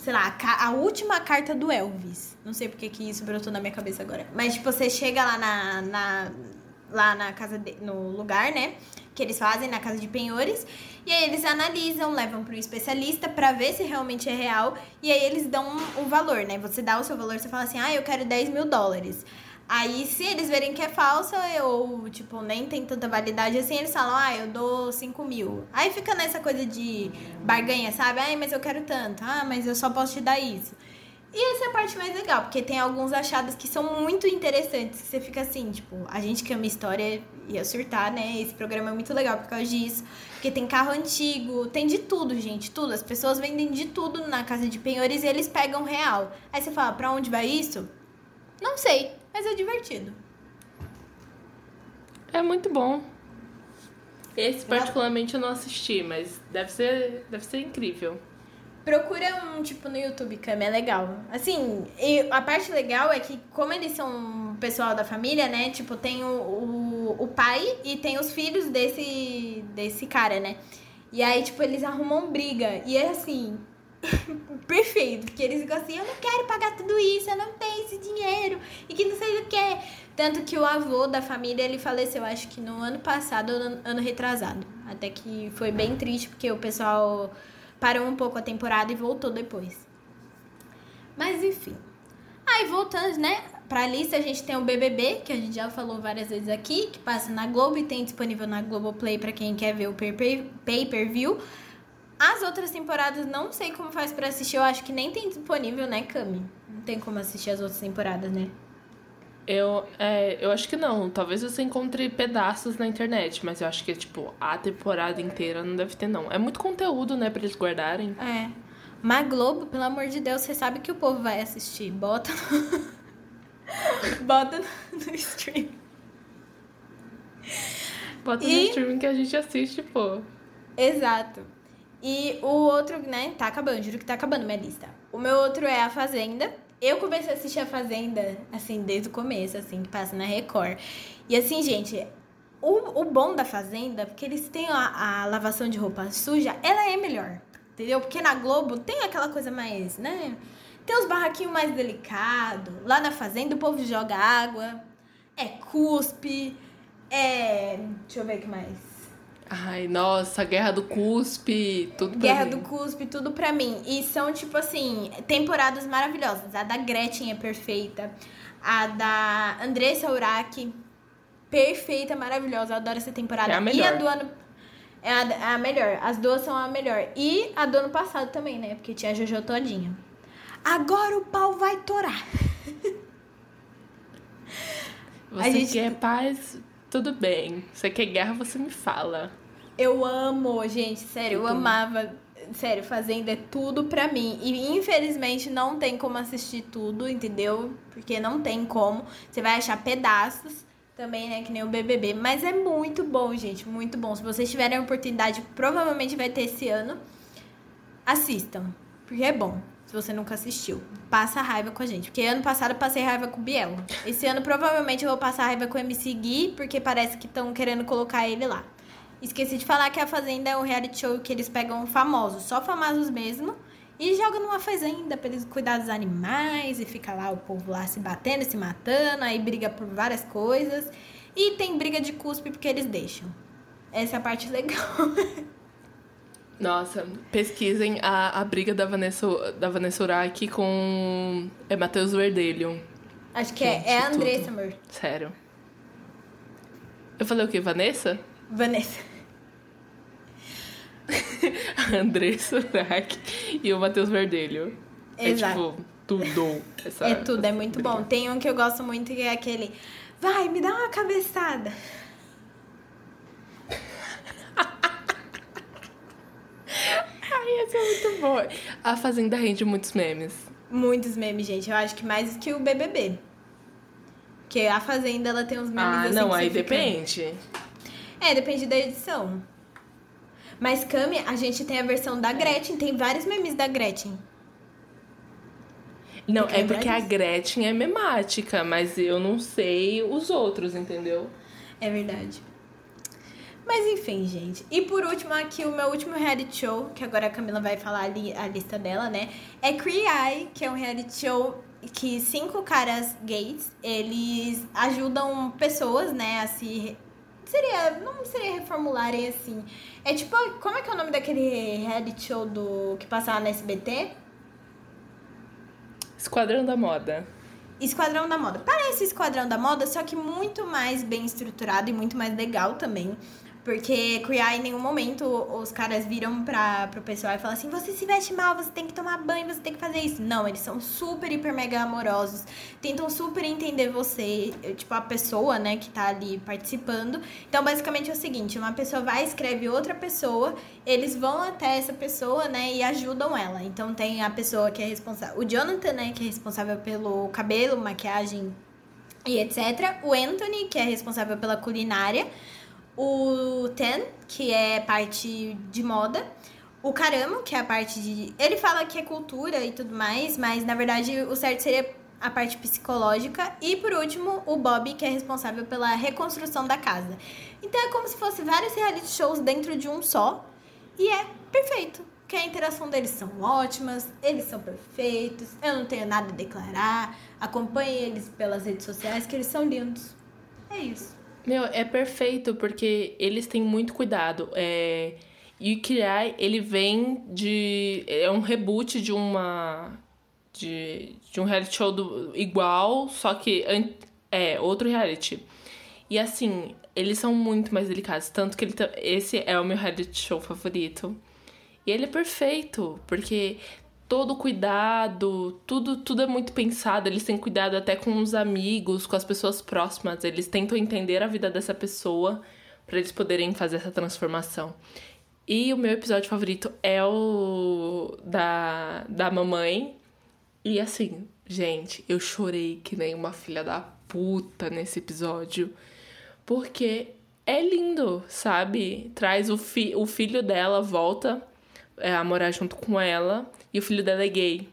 sei lá, a, última carta do Elvis. Não sei porque que isso brotou na minha cabeça agora. Mas, tipo, você chega lá na, na lá na casa de, no lugar, né? Que eles fazem na casa de penhores. E aí eles analisam, levam para um especialista para ver se realmente é real. E aí eles dão um, um, valor, né? Você dá o seu valor, você fala assim, ah, eu quero 10 mil dólares. Aí, se eles verem que é falsa, ou, tipo, nem tem tanta validade assim, eles falam, ah, eu dou 5 mil. Aí fica nessa coisa de barganha, sabe? Ah, mas eu quero tanto. Ah, mas eu só posso te dar isso. E essa é a parte mais legal, porque tem alguns achados que são muito interessantes, que você fica assim, tipo, a gente que ama história ia surtar, né? Esse programa é muito legal por causa disso. Porque tem carro antigo, tem de tudo, gente, tudo. As pessoas vendem de tudo na casa de penhores e eles pegam real. Aí você fala, pra onde vai isso? Não sei, mas é divertido. É muito bom. Esse particularmente eu não assisti, mas deve ser, deve ser incrível. Procura um, tipo, no YouTube, Cami, é legal. Assim, a parte legal é que, como eles são pessoal da família, né? Tipo, tem o, o, o pai e tem os filhos desse, desse cara, né? E aí, tipo, eles arrumam briga. E é assim, perfeito. Porque eles ficam assim, eu não quero pagar tudo isso, eu não tenho esse dinheiro. E que não sei o que. Tanto que o avô da família, ele faleceu, acho que no ano passado ou no ano retrasado. Até que foi bem triste, porque o pessoal parou um pouco a temporada e voltou depois. Mas enfim. Aí voltando, né? Pra lista a gente tem o BBB, que a gente já falou várias vezes aqui, que passa na Globo e tem disponível na Globoplay para quem quer ver o pay-per-view. As outras temporadas não sei como faz para assistir, eu acho que nem tem disponível, né, Cami? Não tem como assistir as outras temporadas, né? Eu, é, eu acho que não. Talvez você encontre pedaços na internet, mas eu acho que, tipo, a temporada inteira não deve ter, não. É muito conteúdo, né, pra eles guardarem. É. Mas Globo, pelo amor de Deus, você sabe que o povo vai assistir. Bota no... [laughs] Bota no stream. Bota e... no stream que a gente assiste, pô. Exato. E o outro, né, tá acabando, juro que tá acabando minha lista. O meu outro é A Fazenda eu comecei a assistir a Fazenda, assim, desde o começo, assim, que passa na Record. E assim, gente, o, o bom da Fazenda, porque eles têm a, a lavação de roupa suja, ela é melhor. Entendeu? Porque na Globo tem aquela coisa mais, né? Tem uns barraquinhos mais delicados. Lá na fazenda o povo joga água. É cuspe. É. Deixa eu ver o que mais. Ai, nossa, Guerra do Cuspe, tudo pra Guerra mim. do Cuspe, tudo pra mim. E são, tipo assim, temporadas maravilhosas. A da Gretchen é perfeita. A da Andressa Urach, perfeita, maravilhosa. Eu adoro essa temporada. É a E a melhor. do ano. É a, a melhor. As duas são a melhor. E a do ano passado também, né? Porque tinha a Jojo todinha. Agora o pau vai torar. [laughs] Você a gente- quer paz, tudo bem. Você quer guerra, você me fala. Eu amo, gente, sério, eu amava. Sério, Fazenda é tudo pra mim. E infelizmente não tem como assistir tudo, entendeu? Porque não tem como. Você vai achar pedaços também, né? Que nem o BBB. Mas é muito bom, gente, muito bom. Se vocês tiverem a oportunidade, provavelmente vai ter esse ano. Assistam, porque é bom. Se você nunca assistiu, passa raiva com a gente. Porque ano passado eu passei raiva com o Biel. Esse ano provavelmente eu vou passar raiva com o MC Gui, porque parece que estão querendo colocar ele lá. Esqueci de falar que a Fazenda é um reality show que eles pegam famosos, só famosos mesmo, e jogam numa fazenda pra eles cuidar dos animais, e fica lá o povo lá se batendo, se matando, aí briga por várias coisas. E tem briga de cuspe porque eles deixam. Essa é a parte legal. [laughs] Nossa, pesquisem a, a briga da Vanessa, da Vanessa Urach com é Matheus Verdelho. Acho que é, Gente, é a tudo. Andressa, amor. Sério. Eu falei o quê? Vanessa? Vanessa. A [laughs] Andressa e o Matheus Verdelho. Exato. É tipo, tudo. Essa, É tudo, é essa muito briga. bom. Tem um que eu gosto muito que é aquele. Vai, me dá uma cabeçada. [laughs] Ai, esse é muito bom. A Fazenda rende muitos memes. Muitos memes, gente. Eu acho que mais que o BBB. Porque a Fazenda, ela tem uns memes Ah, assim não, que aí depende. É, depende da edição. Mas Cami, a gente tem a versão da Gretchen. Tem vários memes da Gretchen. Não, Tem que é porque a. Gretchen é memática, mas eu não sei os outros, entendeu? É verdade. Mas enfim, gente. E por último, aqui o meu último reality show, que agora a Camila vai falar ali a lista dela, né? É Cree Eye, que é um reality show que cinco caras gays, eles ajudam pessoas, né, a se... Seria, não seria reformularem assim. É tipo, como é que é o nome daquele reality show do que passava na SBT? Esquadrão da Moda. Esquadrão da Moda. Parece Esquadrão da Moda, só que muito mais bem estruturado e muito mais legal também. Porque criar em nenhum momento os caras viram pra, pro pessoal e falam assim: você se veste mal, você tem que tomar banho, você tem que fazer isso. Não, eles são super, hiper, mega amorosos. Tentam super entender você, tipo, a pessoa, né, que tá ali participando. Então, basicamente é o seguinte: uma pessoa vai, escreve outra pessoa, eles vão até essa pessoa, né, e ajudam ela. Então, tem a pessoa que é responsável, o Jonathan, né, que é responsável pelo cabelo, maquiagem e etc. O Anthony, que é responsável pela culinária. O Ten, que é parte de moda. O Caramo, que é a parte de. Ele fala que é cultura e tudo mais, mas na verdade o certo seria a parte psicológica. E por último, o Bob, que é responsável pela reconstrução da casa. Então é como se fosse vários reality shows dentro de um só. E é perfeito. Porque a interação deles são ótimas, eles são perfeitos, eu não tenho nada a declarar. Acompanhe eles pelas redes sociais, que eles são lindos. É isso. Meu, é perfeito porque eles têm muito cuidado. É... E o criar, ele vem de. É um reboot de uma. De, de um reality show do, igual, só que é outro reality. E assim, eles são muito mais delicados. Tanto que ele, esse é o meu reality show favorito. E ele é perfeito, porque todo cuidado, tudo, tudo é muito pensado. Eles têm cuidado até com os amigos, com as pessoas próximas. Eles tentam entender a vida dessa pessoa para eles poderem fazer essa transformação. E o meu episódio favorito é o da, da mamãe. E assim, gente, eu chorei que nem uma filha da puta nesse episódio. Porque é lindo, sabe? Traz o, fi o filho dela, volta é, a morar junto com ela. E o filho dela é gay.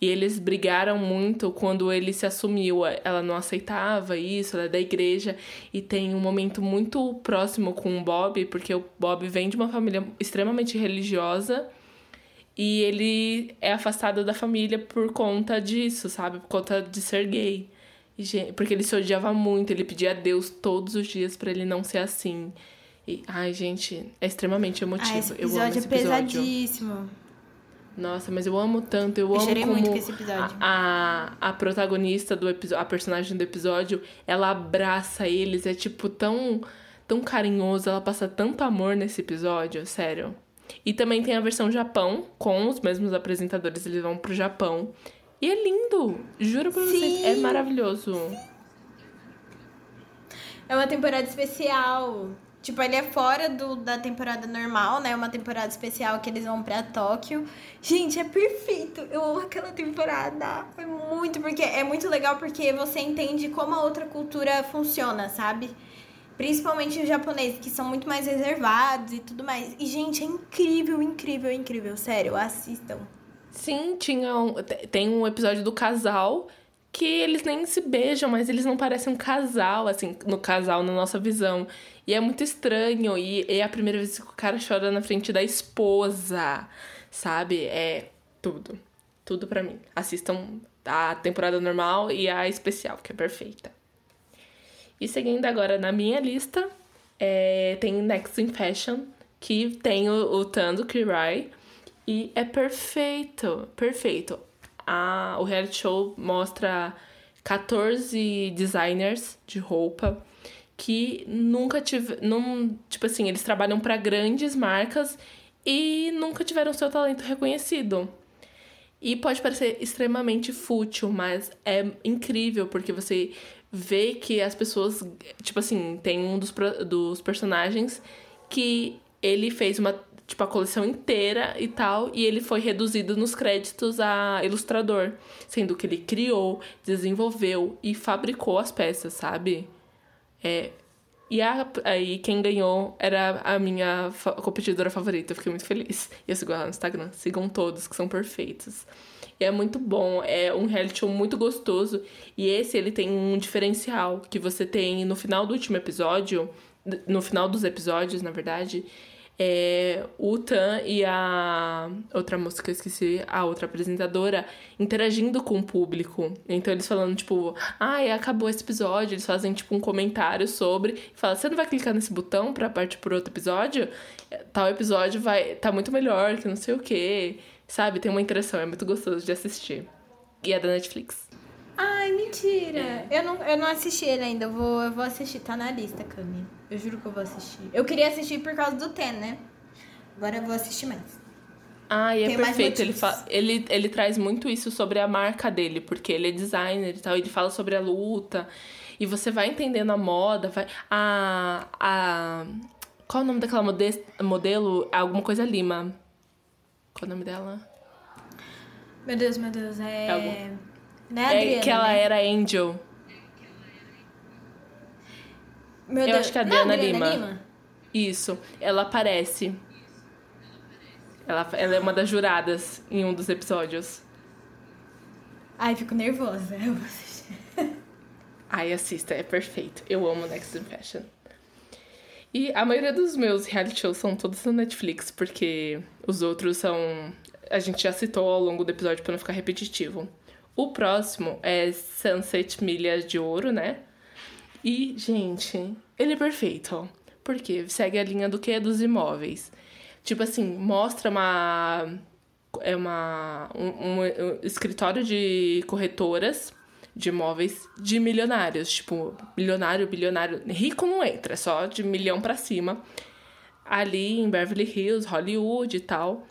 E eles brigaram muito quando ele se assumiu. Ela não aceitava isso, ela é da igreja. E tem um momento muito próximo com o Bob, porque o Bob vem de uma família extremamente religiosa. E ele é afastado da família por conta disso, sabe? Por conta de ser gay. Porque ele se odiava muito, ele pedia a Deus todos os dias para ele não ser assim. E, ai, gente, é extremamente emotivo. Ah, esse episódio eu amo esse episódio. é pesadíssimo. Nossa, mas eu amo tanto, eu, eu amo como muito com esse episódio. A, a, a protagonista do episódio, a personagem do episódio, ela abraça eles, é tipo tão tão carinhoso, ela passa tanto amor nesse episódio, sério. E também tem a versão Japão, com os mesmos apresentadores, eles vão pro Japão. E é lindo, juro pra Sim. vocês, é maravilhoso. É uma temporada especial. Tipo, ele é fora do, da temporada normal, né? Uma temporada especial que eles vão pra Tóquio. Gente, é perfeito. Eu amo aquela temporada. É muito, porque é muito legal porque você entende como a outra cultura funciona, sabe? Principalmente os japoneses, que são muito mais reservados e tudo mais. E, gente, é incrível, incrível, incrível. Sério, assistam. Sim, tinha um, tem um episódio do casal que eles nem se beijam, mas eles não parecem um casal, assim, no casal, na nossa visão. E é muito estranho. E é a primeira vez que o cara chora na frente da esposa, sabe? É tudo. Tudo para mim. Assistam a temporada normal e a especial, que é perfeita. E seguindo agora na minha lista, é, tem Next in Fashion, que tem o, o Tando Kirai. E é perfeito, perfeito. A, o reality show mostra 14 designers de roupa que nunca tiveram. Tipo assim, eles trabalham para grandes marcas e nunca tiveram seu talento reconhecido. E pode parecer extremamente fútil, mas é incrível porque você vê que as pessoas. Tipo assim, tem um dos, dos personagens que ele fez uma. Tipo, a coleção inteira e tal, e ele foi reduzido nos créditos a ilustrador, sendo que ele criou, desenvolveu e fabricou as peças, sabe? É, e a, aí quem ganhou era a minha fa competidora favorita. Eu fiquei muito feliz. E eu sigo ela no Instagram. Sigam todos, que são perfeitos. E é muito bom. É um reality show muito gostoso. E esse, ele tem um diferencial. Que você tem no final do último episódio... No final dos episódios, na verdade é, o Tan e a outra moça que eu esqueci, a outra apresentadora, interagindo com o público. Então eles falando, tipo, ai, ah, acabou esse episódio. Eles fazem, tipo, um comentário sobre. E fala, você não vai clicar nesse botão pra partir por outro episódio? Tal episódio vai tá muito melhor, que não sei o quê. Sabe? Tem uma interação, é muito gostoso de assistir. E é da Netflix. Ai, mentira. É. Eu, não, eu não assisti ele ainda. Eu vou, eu vou assistir. Tá na lista, Cami. Eu juro que eu vou assistir. Eu queria assistir por causa do Ten, né? Agora eu vou assistir mais. Ah, e é Tem perfeito. Ele, fa... ele, ele traz muito isso sobre a marca dele, porque ele é designer e tal. Ele fala sobre a luta. E você vai entendendo a moda, vai. A. a... Qual é o nome daquela mode... modelo? Alguma coisa Lima. Qual é o nome dela? Meu Deus, meu Deus. É. é algum... Né, Adriana, é que ela né? era Angel. Meu Eu Deus. acho que é a Adriana, Adriana Lima. Lima. Isso. Ela aparece. Ela, ela é uma das juradas em um dos episódios. Ai, fico nervosa. Eu vou assistir. Ai, assista, é perfeito. Eu amo Next in Fashion. E a maioria dos meus reality shows são todos na Netflix, porque os outros são. A gente já citou ao longo do episódio para não ficar repetitivo. O próximo é Sunset Milhas de Ouro, né? E, gente, ele é perfeito. Porque segue a linha do que? Dos imóveis. Tipo assim, mostra uma. É uma. Um, um, um escritório de corretoras de imóveis de milionários. Tipo, milionário, bilionário. Rico não entra, é só de milhão para cima. Ali em Beverly Hills, Hollywood e tal.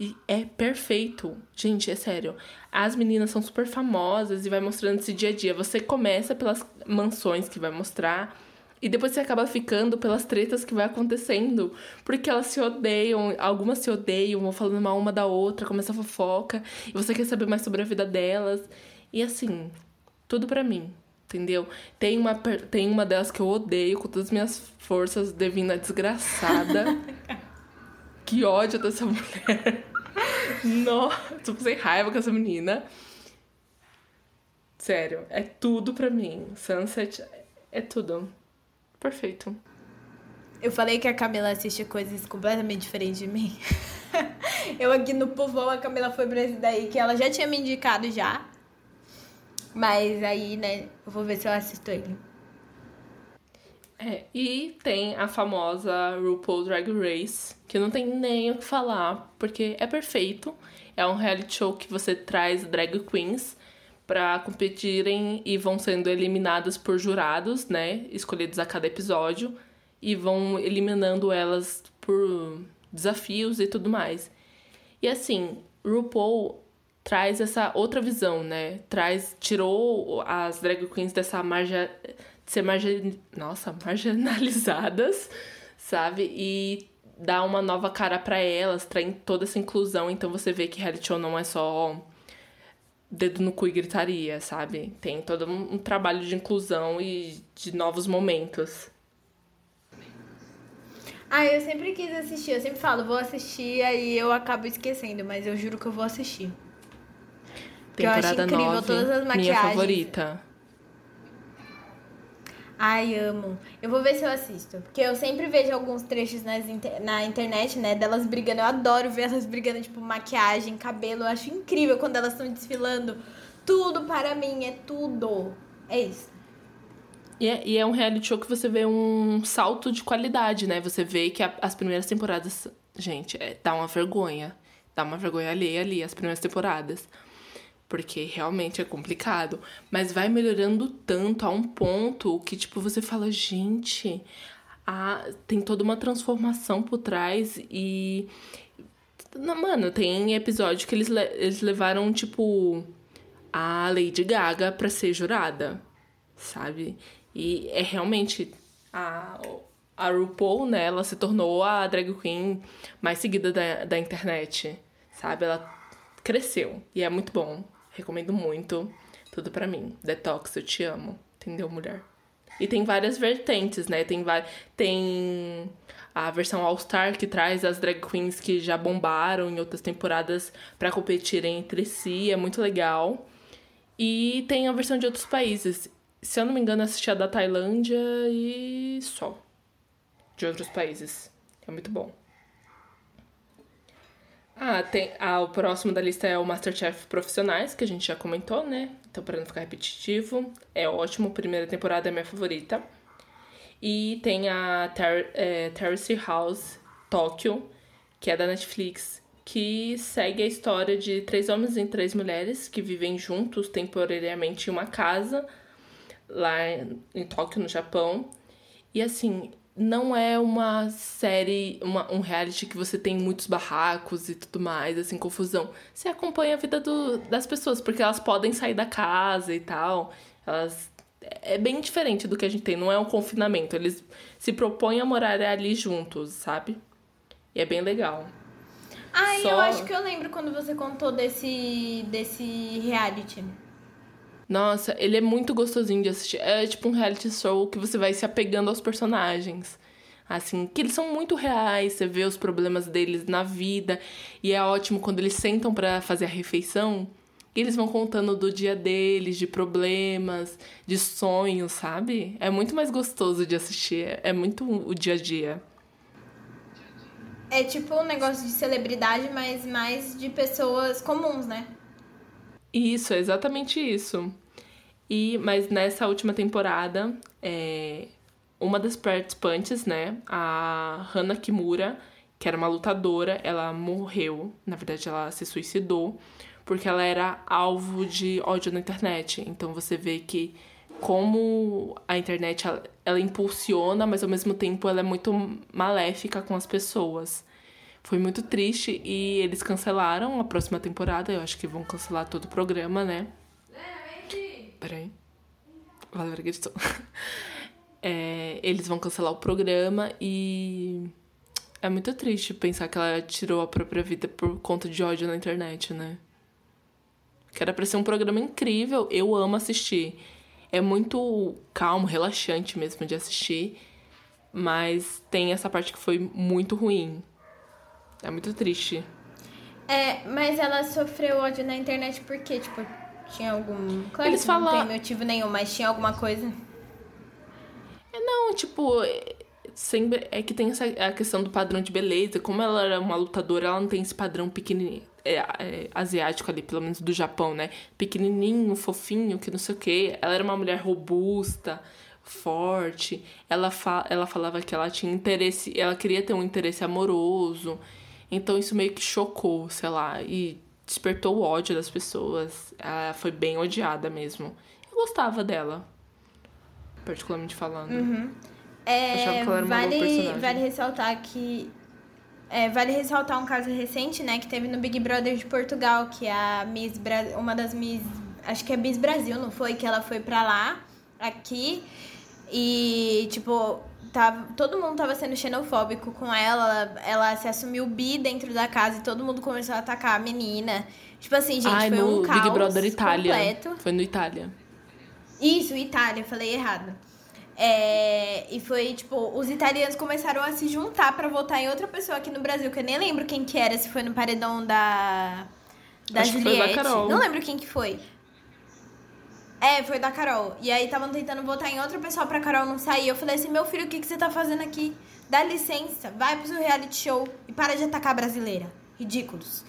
E é perfeito. Gente, é sério. As meninas são super famosas e vai mostrando esse dia a dia. Você começa pelas mansões que vai mostrar. E depois você acaba ficando pelas tretas que vai acontecendo. Porque elas se odeiam, algumas se odeiam, vão falando mal uma da outra, começa a fofoca. E você quer saber mais sobre a vida delas. E assim, tudo para mim, entendeu? Tem uma, tem uma delas que eu odeio com todas as minhas forças, devina desgraçada. [laughs] que ódio dessa [laughs] mulher. Nossa, tô sem raiva com essa menina. Sério, é tudo pra mim. Sunset é tudo. Perfeito. Eu falei que a Camila assiste coisas completamente diferentes de mim. [laughs] Eu aqui no povão, a Camila foi pra esse daí, que ela já tinha me indicado já. Mas aí, né, eu vou ver se eu assisto ele. É, e tem a famosa RuPaul Drag Race, que não tem nem o que falar, porque é perfeito. É um reality show que você traz drag queens para competirem e vão sendo eliminadas por jurados, né, escolhidos a cada episódio, e vão eliminando elas por desafios e tudo mais. E assim, RuPaul traz essa outra visão, né? Traz, tirou as drag queens dessa margem de ser margin... Nossa, marginalizadas, sabe? E dá uma nova cara para elas, traz toda essa inclusão. Então você vê que reality show não é só dedo no cu e gritaria, sabe? Tem todo um, um trabalho de inclusão e de novos momentos. Ah, eu sempre quis assistir. Eu sempre falo, vou assistir, aí eu acabo esquecendo, mas eu juro que eu vou assistir. Temporada eu acho incrível 9, todas as maquiagens. Minha favorita. Ai, amo. Eu vou ver se eu assisto. Porque eu sempre vejo alguns trechos nas inter... na internet, né? Delas brigando. Eu adoro ver elas brigando, tipo, maquiagem, cabelo. Eu acho incrível quando elas estão desfilando. Tudo para mim, é tudo. É isso. E é, e é um reality show que você vê um salto de qualidade, né? Você vê que a, as primeiras temporadas. Gente, é, dá uma vergonha. Dá uma vergonha alheia ali, as primeiras temporadas porque realmente é complicado, mas vai melhorando tanto a um ponto que tipo você fala, gente, a, tem toda uma transformação por trás e mano, tem episódio que eles, eles levaram tipo a Lady Gaga para ser jurada, sabe? E é realmente a a RuPaul, né, ela se tornou a drag queen mais seguida da, da internet, sabe? Ela cresceu e é muito bom. Recomendo muito. Tudo para mim. Detox, eu te amo. Entendeu, mulher? E tem várias vertentes, né? Tem, tem a versão All Star que traz as drag queens que já bombaram em outras temporadas para competirem entre si. É muito legal. E tem a versão de outros países. Se eu não me engano, assisti a da Tailândia e só. De outros países. É muito bom. Ah, tem, ah, o próximo da lista é o Masterchef Profissionais, que a gente já comentou, né? Então, para não ficar repetitivo, é ótimo, primeira temporada é minha favorita. E tem a Ter é, Terrace House Tóquio, que é da Netflix, que segue a história de três homens e três mulheres que vivem juntos temporariamente em uma casa lá em Tóquio, no Japão. E assim, não é uma série, uma, um reality que você tem muitos barracos e tudo mais, assim, confusão. Você acompanha a vida do, das pessoas, porque elas podem sair da casa e tal. Elas. É bem diferente do que a gente tem, não é um confinamento. Eles se propõem a morar ali juntos, sabe? E é bem legal. Ah, Só... eu acho que eu lembro quando você contou desse, desse reality. Nossa, ele é muito gostosinho de assistir. É tipo um reality show que você vai se apegando aos personagens. Assim, que eles são muito reais, você vê os problemas deles na vida. E é ótimo quando eles sentam para fazer a refeição. E eles vão contando do dia deles, de problemas, de sonhos, sabe? É muito mais gostoso de assistir. É muito o dia a dia. É tipo um negócio de celebridade, mas mais de pessoas comuns, né? Isso, é exatamente isso. E, mas nessa última temporada, é, uma das participantes, né, a Hana Kimura, que era uma lutadora, ela morreu. Na verdade, ela se suicidou porque ela era alvo de ódio na internet. Então você vê que como a internet ela, ela impulsiona, mas ao mesmo tempo ela é muito maléfica com as pessoas. Foi muito triste e eles cancelaram a próxima temporada. Eu acho que vão cancelar todo o programa, né? Peraí. Valeu, gritou. [laughs] É, eles vão cancelar o programa e. É muito triste pensar que ela tirou a própria vida por conta de ódio na internet, né? Que era pra ser um programa incrível, eu amo assistir. É muito calmo, relaxante mesmo de assistir, mas tem essa parte que foi muito ruim. É muito triste. É, mas ela sofreu ódio na internet porque, tipo, tinha algum. Claro Eles falam... não tem motivo nenhum, mas tinha alguma coisa. É, não, tipo, sempre é que tem essa a questão do padrão de beleza. Como ela era uma lutadora, ela não tem esse padrão pequenininho, é, é, asiático ali, pelo menos do Japão, né? Pequenininho, fofinho, que não sei o quê. Ela era uma mulher robusta, forte. Ela, fa ela falava que ela tinha interesse, ela queria ter um interesse amoroso. Então isso meio que chocou, sei lá, e despertou o ódio das pessoas. Ela foi bem odiada mesmo. Eu gostava dela, particularmente falando. Uhum. É, vale, vale ressaltar que é, vale ressaltar um caso recente, né, que teve no Big Brother de Portugal, que é a Miss Bra uma das Miss, acho que é Miss Brasil, não foi? Que ela foi pra lá, aqui, e, tipo, tava, todo mundo tava sendo xenofóbico com ela, ela, ela se assumiu bi dentro da casa e todo mundo começou a atacar a menina. Tipo assim, gente, Ai, foi no um caos Big Brother Itália. completo. Foi no Itália. Isso, Itália, falei errado. É, e foi, tipo, os italianos começaram a se juntar pra votar em outra pessoa aqui no Brasil, que eu nem lembro quem que era, se foi no paredão da. Da Acho Juliette. Não lembro quem que foi. É, foi da Carol. E aí estavam tentando votar em outra pessoa pra Carol não sair. Eu falei assim, meu filho, o que, que você tá fazendo aqui? Dá licença, vai pro seu reality show e para de atacar a brasileira. Ridículos.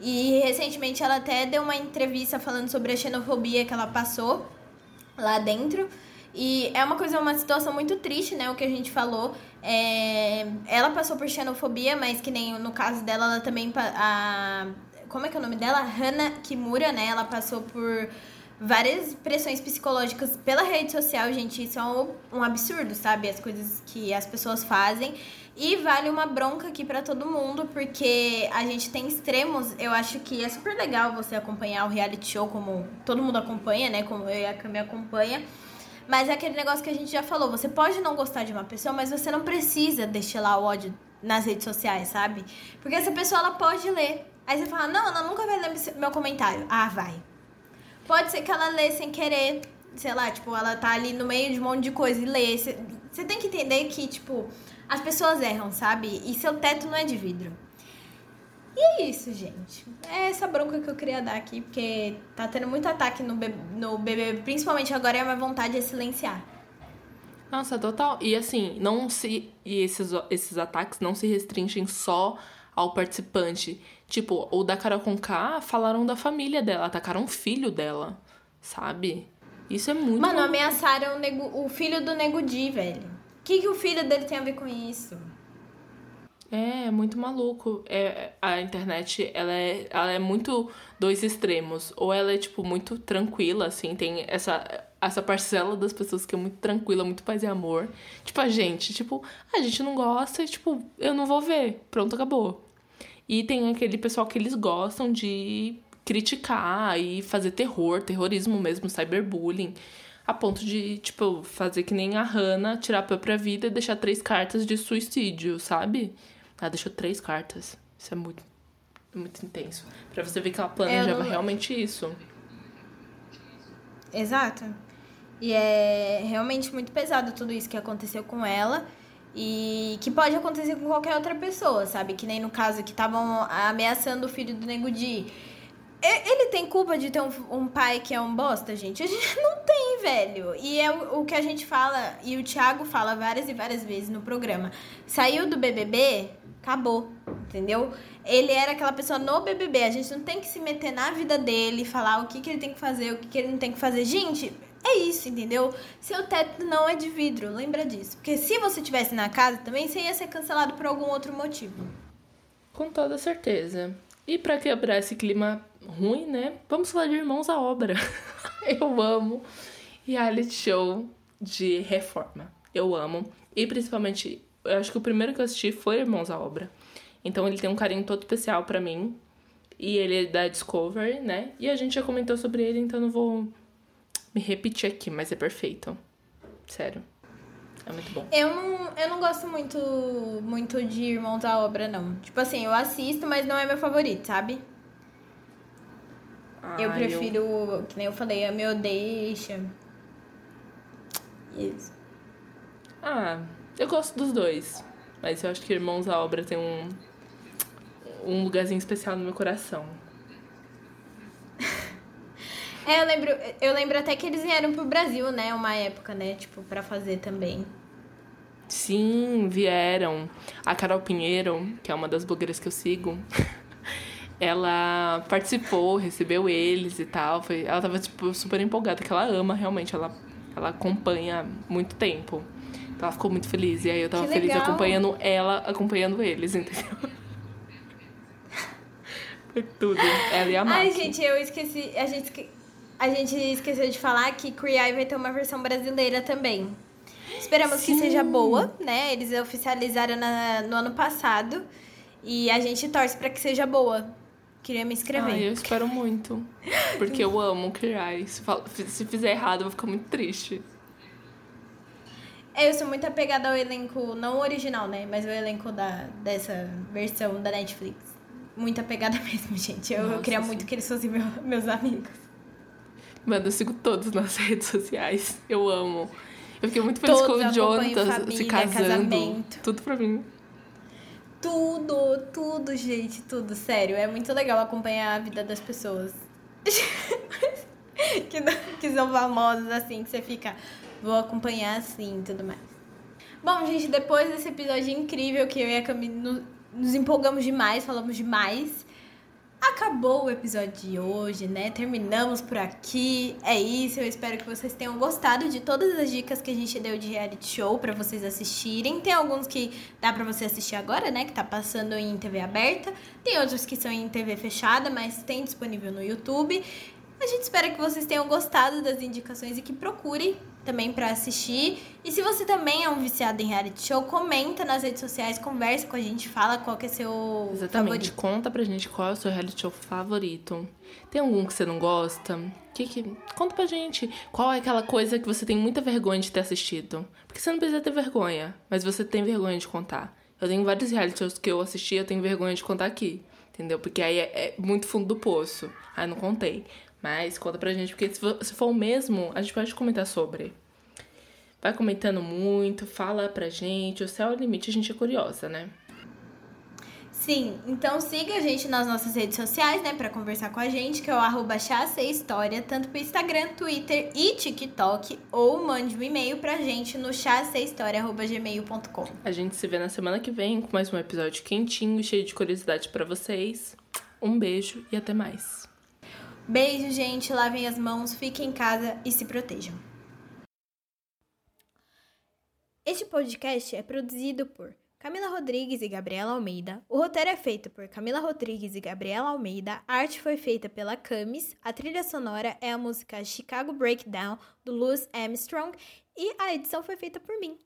E recentemente ela até deu uma entrevista falando sobre a xenofobia que ela passou lá dentro. E é uma coisa, uma situação muito triste, né? O que a gente falou. É, ela passou por xenofobia, mas que nem no caso dela, ela também. A, como é que é o nome dela? Hana Kimura, né? Ela passou por várias pressões psicológicas pela rede social, gente. Isso é um, um absurdo, sabe? As coisas que as pessoas fazem. E vale uma bronca aqui pra todo mundo, porque a gente tem extremos. Eu acho que é super legal você acompanhar o reality show, como todo mundo acompanha, né? Como eu e a Cami acompanha. Mas é aquele negócio que a gente já falou. Você pode não gostar de uma pessoa, mas você não precisa destilar o ódio nas redes sociais, sabe? Porque essa pessoa, ela pode ler. Aí você fala, não, ela nunca vai ler meu comentário. Ah, vai. Pode ser que ela lê sem querer. Sei lá, tipo, ela tá ali no meio de um monte de coisa e lê. Você tem que entender que, tipo, as pessoas erram, sabe? E seu teto não é de vidro. E é isso, gente. É essa bronca que eu queria dar aqui, porque tá tendo muito ataque no bebê, no bebê principalmente agora, e a minha vontade é silenciar. Nossa, total. E assim, não se. E esses, esses ataques não se restringem só ao participante. Tipo, o da Carol Conká falaram da família dela, atacaram o filho dela, sabe? Isso é muito. Mano, maluco. ameaçaram o, nego, o filho do Nego Di, velho. O que, que o filho dele tem a ver com isso? É, é muito maluco. É, a internet, ela é, ela é muito dois extremos. Ou ela é, tipo, muito tranquila, assim, tem essa, essa parcela das pessoas que é muito tranquila, muito paz e amor. Tipo, a gente, tipo, a gente não gosta e, tipo, eu não vou ver. Pronto, acabou. E tem aquele pessoal que eles gostam de criticar e fazer terror, terrorismo mesmo, cyberbullying. A ponto de, tipo, fazer que nem a Hannah, tirar a própria vida e deixar três cartas de suicídio, sabe? Ela deixou três cartas. Isso é muito, muito intenso. Pra você ver que ela planejava não- realmente isso. Exato. E é realmente muito pesado tudo isso que aconteceu com ela. E que pode acontecer com qualquer outra pessoa, sabe? Que nem no caso que estavam ameaçando o filho do Nego Di. Ele tem culpa de ter um, um pai que é um bosta, gente? A gente [laughs] não tem, velho. E é o, o que a gente fala, e o Thiago fala várias e várias vezes no programa. Saiu do BBB, acabou, entendeu? Ele era aquela pessoa no BBB. A gente não tem que se meter na vida dele, falar o que, que ele tem que fazer, o que, que ele não tem que fazer. Gente, é isso, entendeu? Seu teto não é de vidro, lembra disso. Porque se você tivesse na casa também, você ia ser cancelado por algum outro motivo. Com toda certeza. E pra quebrar esse clima ruim, né? Vamos falar de Irmãos à Obra. [laughs] Eu amo reality show de reforma. Eu amo. E principalmente, eu acho que o primeiro que eu assisti foi Irmãos à Obra. Então ele tem um carinho todo especial pra mim. E ele é da Discovery, né? E a gente já comentou sobre ele, então não vou me repetir aqui, mas é perfeito. Sério. É muito bom. Eu não, eu não gosto muito, muito de Irmãos à Obra, não. Tipo assim, eu assisto, mas não é meu favorito, sabe? eu Ah, prefiro, que nem eu falei, a meu deixa. Isso. Ah, eu gosto dos dois. Mas eu acho que Irmãos à Obra tem um, um lugarzinho especial no meu coração. [laughs] É, eu lembro, eu lembro até que eles vieram pro Brasil, né? Uma época, né? Tipo, pra fazer também. Sim, vieram. A Carol Pinheiro, que é uma das blogueiras que eu sigo, [laughs] ela participou, recebeu eles e tal. Foi, ela tava, tipo, super empolgada, que ela ama realmente, ela, ela acompanha muito tempo. Então ela ficou muito feliz. E aí eu tava feliz acompanhando ela, acompanhando eles, entendeu? [laughs] Foi tudo. Ela e a Maki. Ai, gente, eu esqueci. A gente, a gente esqueceu de falar que Eye vai ter uma versão brasileira também. Esperamos Sim. que seja boa, né? Eles oficializaram na, no ano passado. E a gente torce para que seja boa. Queria me inscrever. Ai, eu espero muito. Porque eu amo criar. Se, se fizer errado, eu vou ficar muito triste. Eu sou muito apegada ao elenco, não o original, né? Mas o elenco da, dessa versão da Netflix. Muito apegada [laughs] mesmo, gente. Eu, Nossa, eu queria sim. muito que eles fossem meu, meus amigos. Mano, eu sigo todos nas [laughs] redes sociais. Eu amo. Eu fiquei muito feliz Todos com o Jonathan família, se casando. Casamento. Tudo pra mim. Tudo, tudo, gente, tudo. Sério, é muito legal acompanhar a vida das pessoas. [laughs] que, que são famosas, assim, que você fica, vou acompanhar assim e tudo mais. Bom, gente, depois desse episódio incrível que eu e a Camila nos empolgamos demais, falamos demais. Acabou o episódio de hoje, né? Terminamos por aqui. É isso. Eu espero que vocês tenham gostado de todas as dicas que a gente deu de reality show para vocês assistirem. Tem alguns que dá para você assistir agora, né? Que tá passando em TV aberta. Tem outros que são em TV fechada, mas tem disponível no YouTube. A gente espera que vocês tenham gostado das indicações e que procurem também para assistir. E se você também é um viciado em reality show, comenta nas redes sociais, conversa com a gente, fala qual que é seu Exatamente. favorito. Conta pra gente qual é o seu reality show favorito. Tem algum que você não gosta? Que que... Conta pra gente. Qual é aquela coisa que você tem muita vergonha de ter assistido? Porque você não precisa ter vergonha, mas você tem vergonha de contar. Eu tenho vários reality shows que eu assisti eu tenho vergonha de contar aqui. Entendeu? Porque aí é, é muito fundo do poço. Aí não contei. Mas conta pra gente, porque se for, se for o mesmo, a gente pode comentar sobre. Vai comentando muito, fala pra gente. O céu é o limite, a gente é curiosa, né? Sim, então siga a gente nas nossas redes sociais, né, para conversar com a gente, que é o arroba História, tanto pro Instagram, Twitter e TikTok, ou mande um e-mail pra gente no chassehistoria.gmail.com. A gente se vê na semana que vem com mais um episódio quentinho, cheio de curiosidade para vocês. Um beijo e até mais. Beijo, gente. Lavem as mãos, fiquem em casa e se protejam. Este podcast é produzido por Camila Rodrigues e Gabriela Almeida. O roteiro é feito por Camila Rodrigues e Gabriela Almeida. A arte foi feita pela Camis. A trilha sonora é a música Chicago Breakdown do Louis Armstrong e a edição foi feita por mim.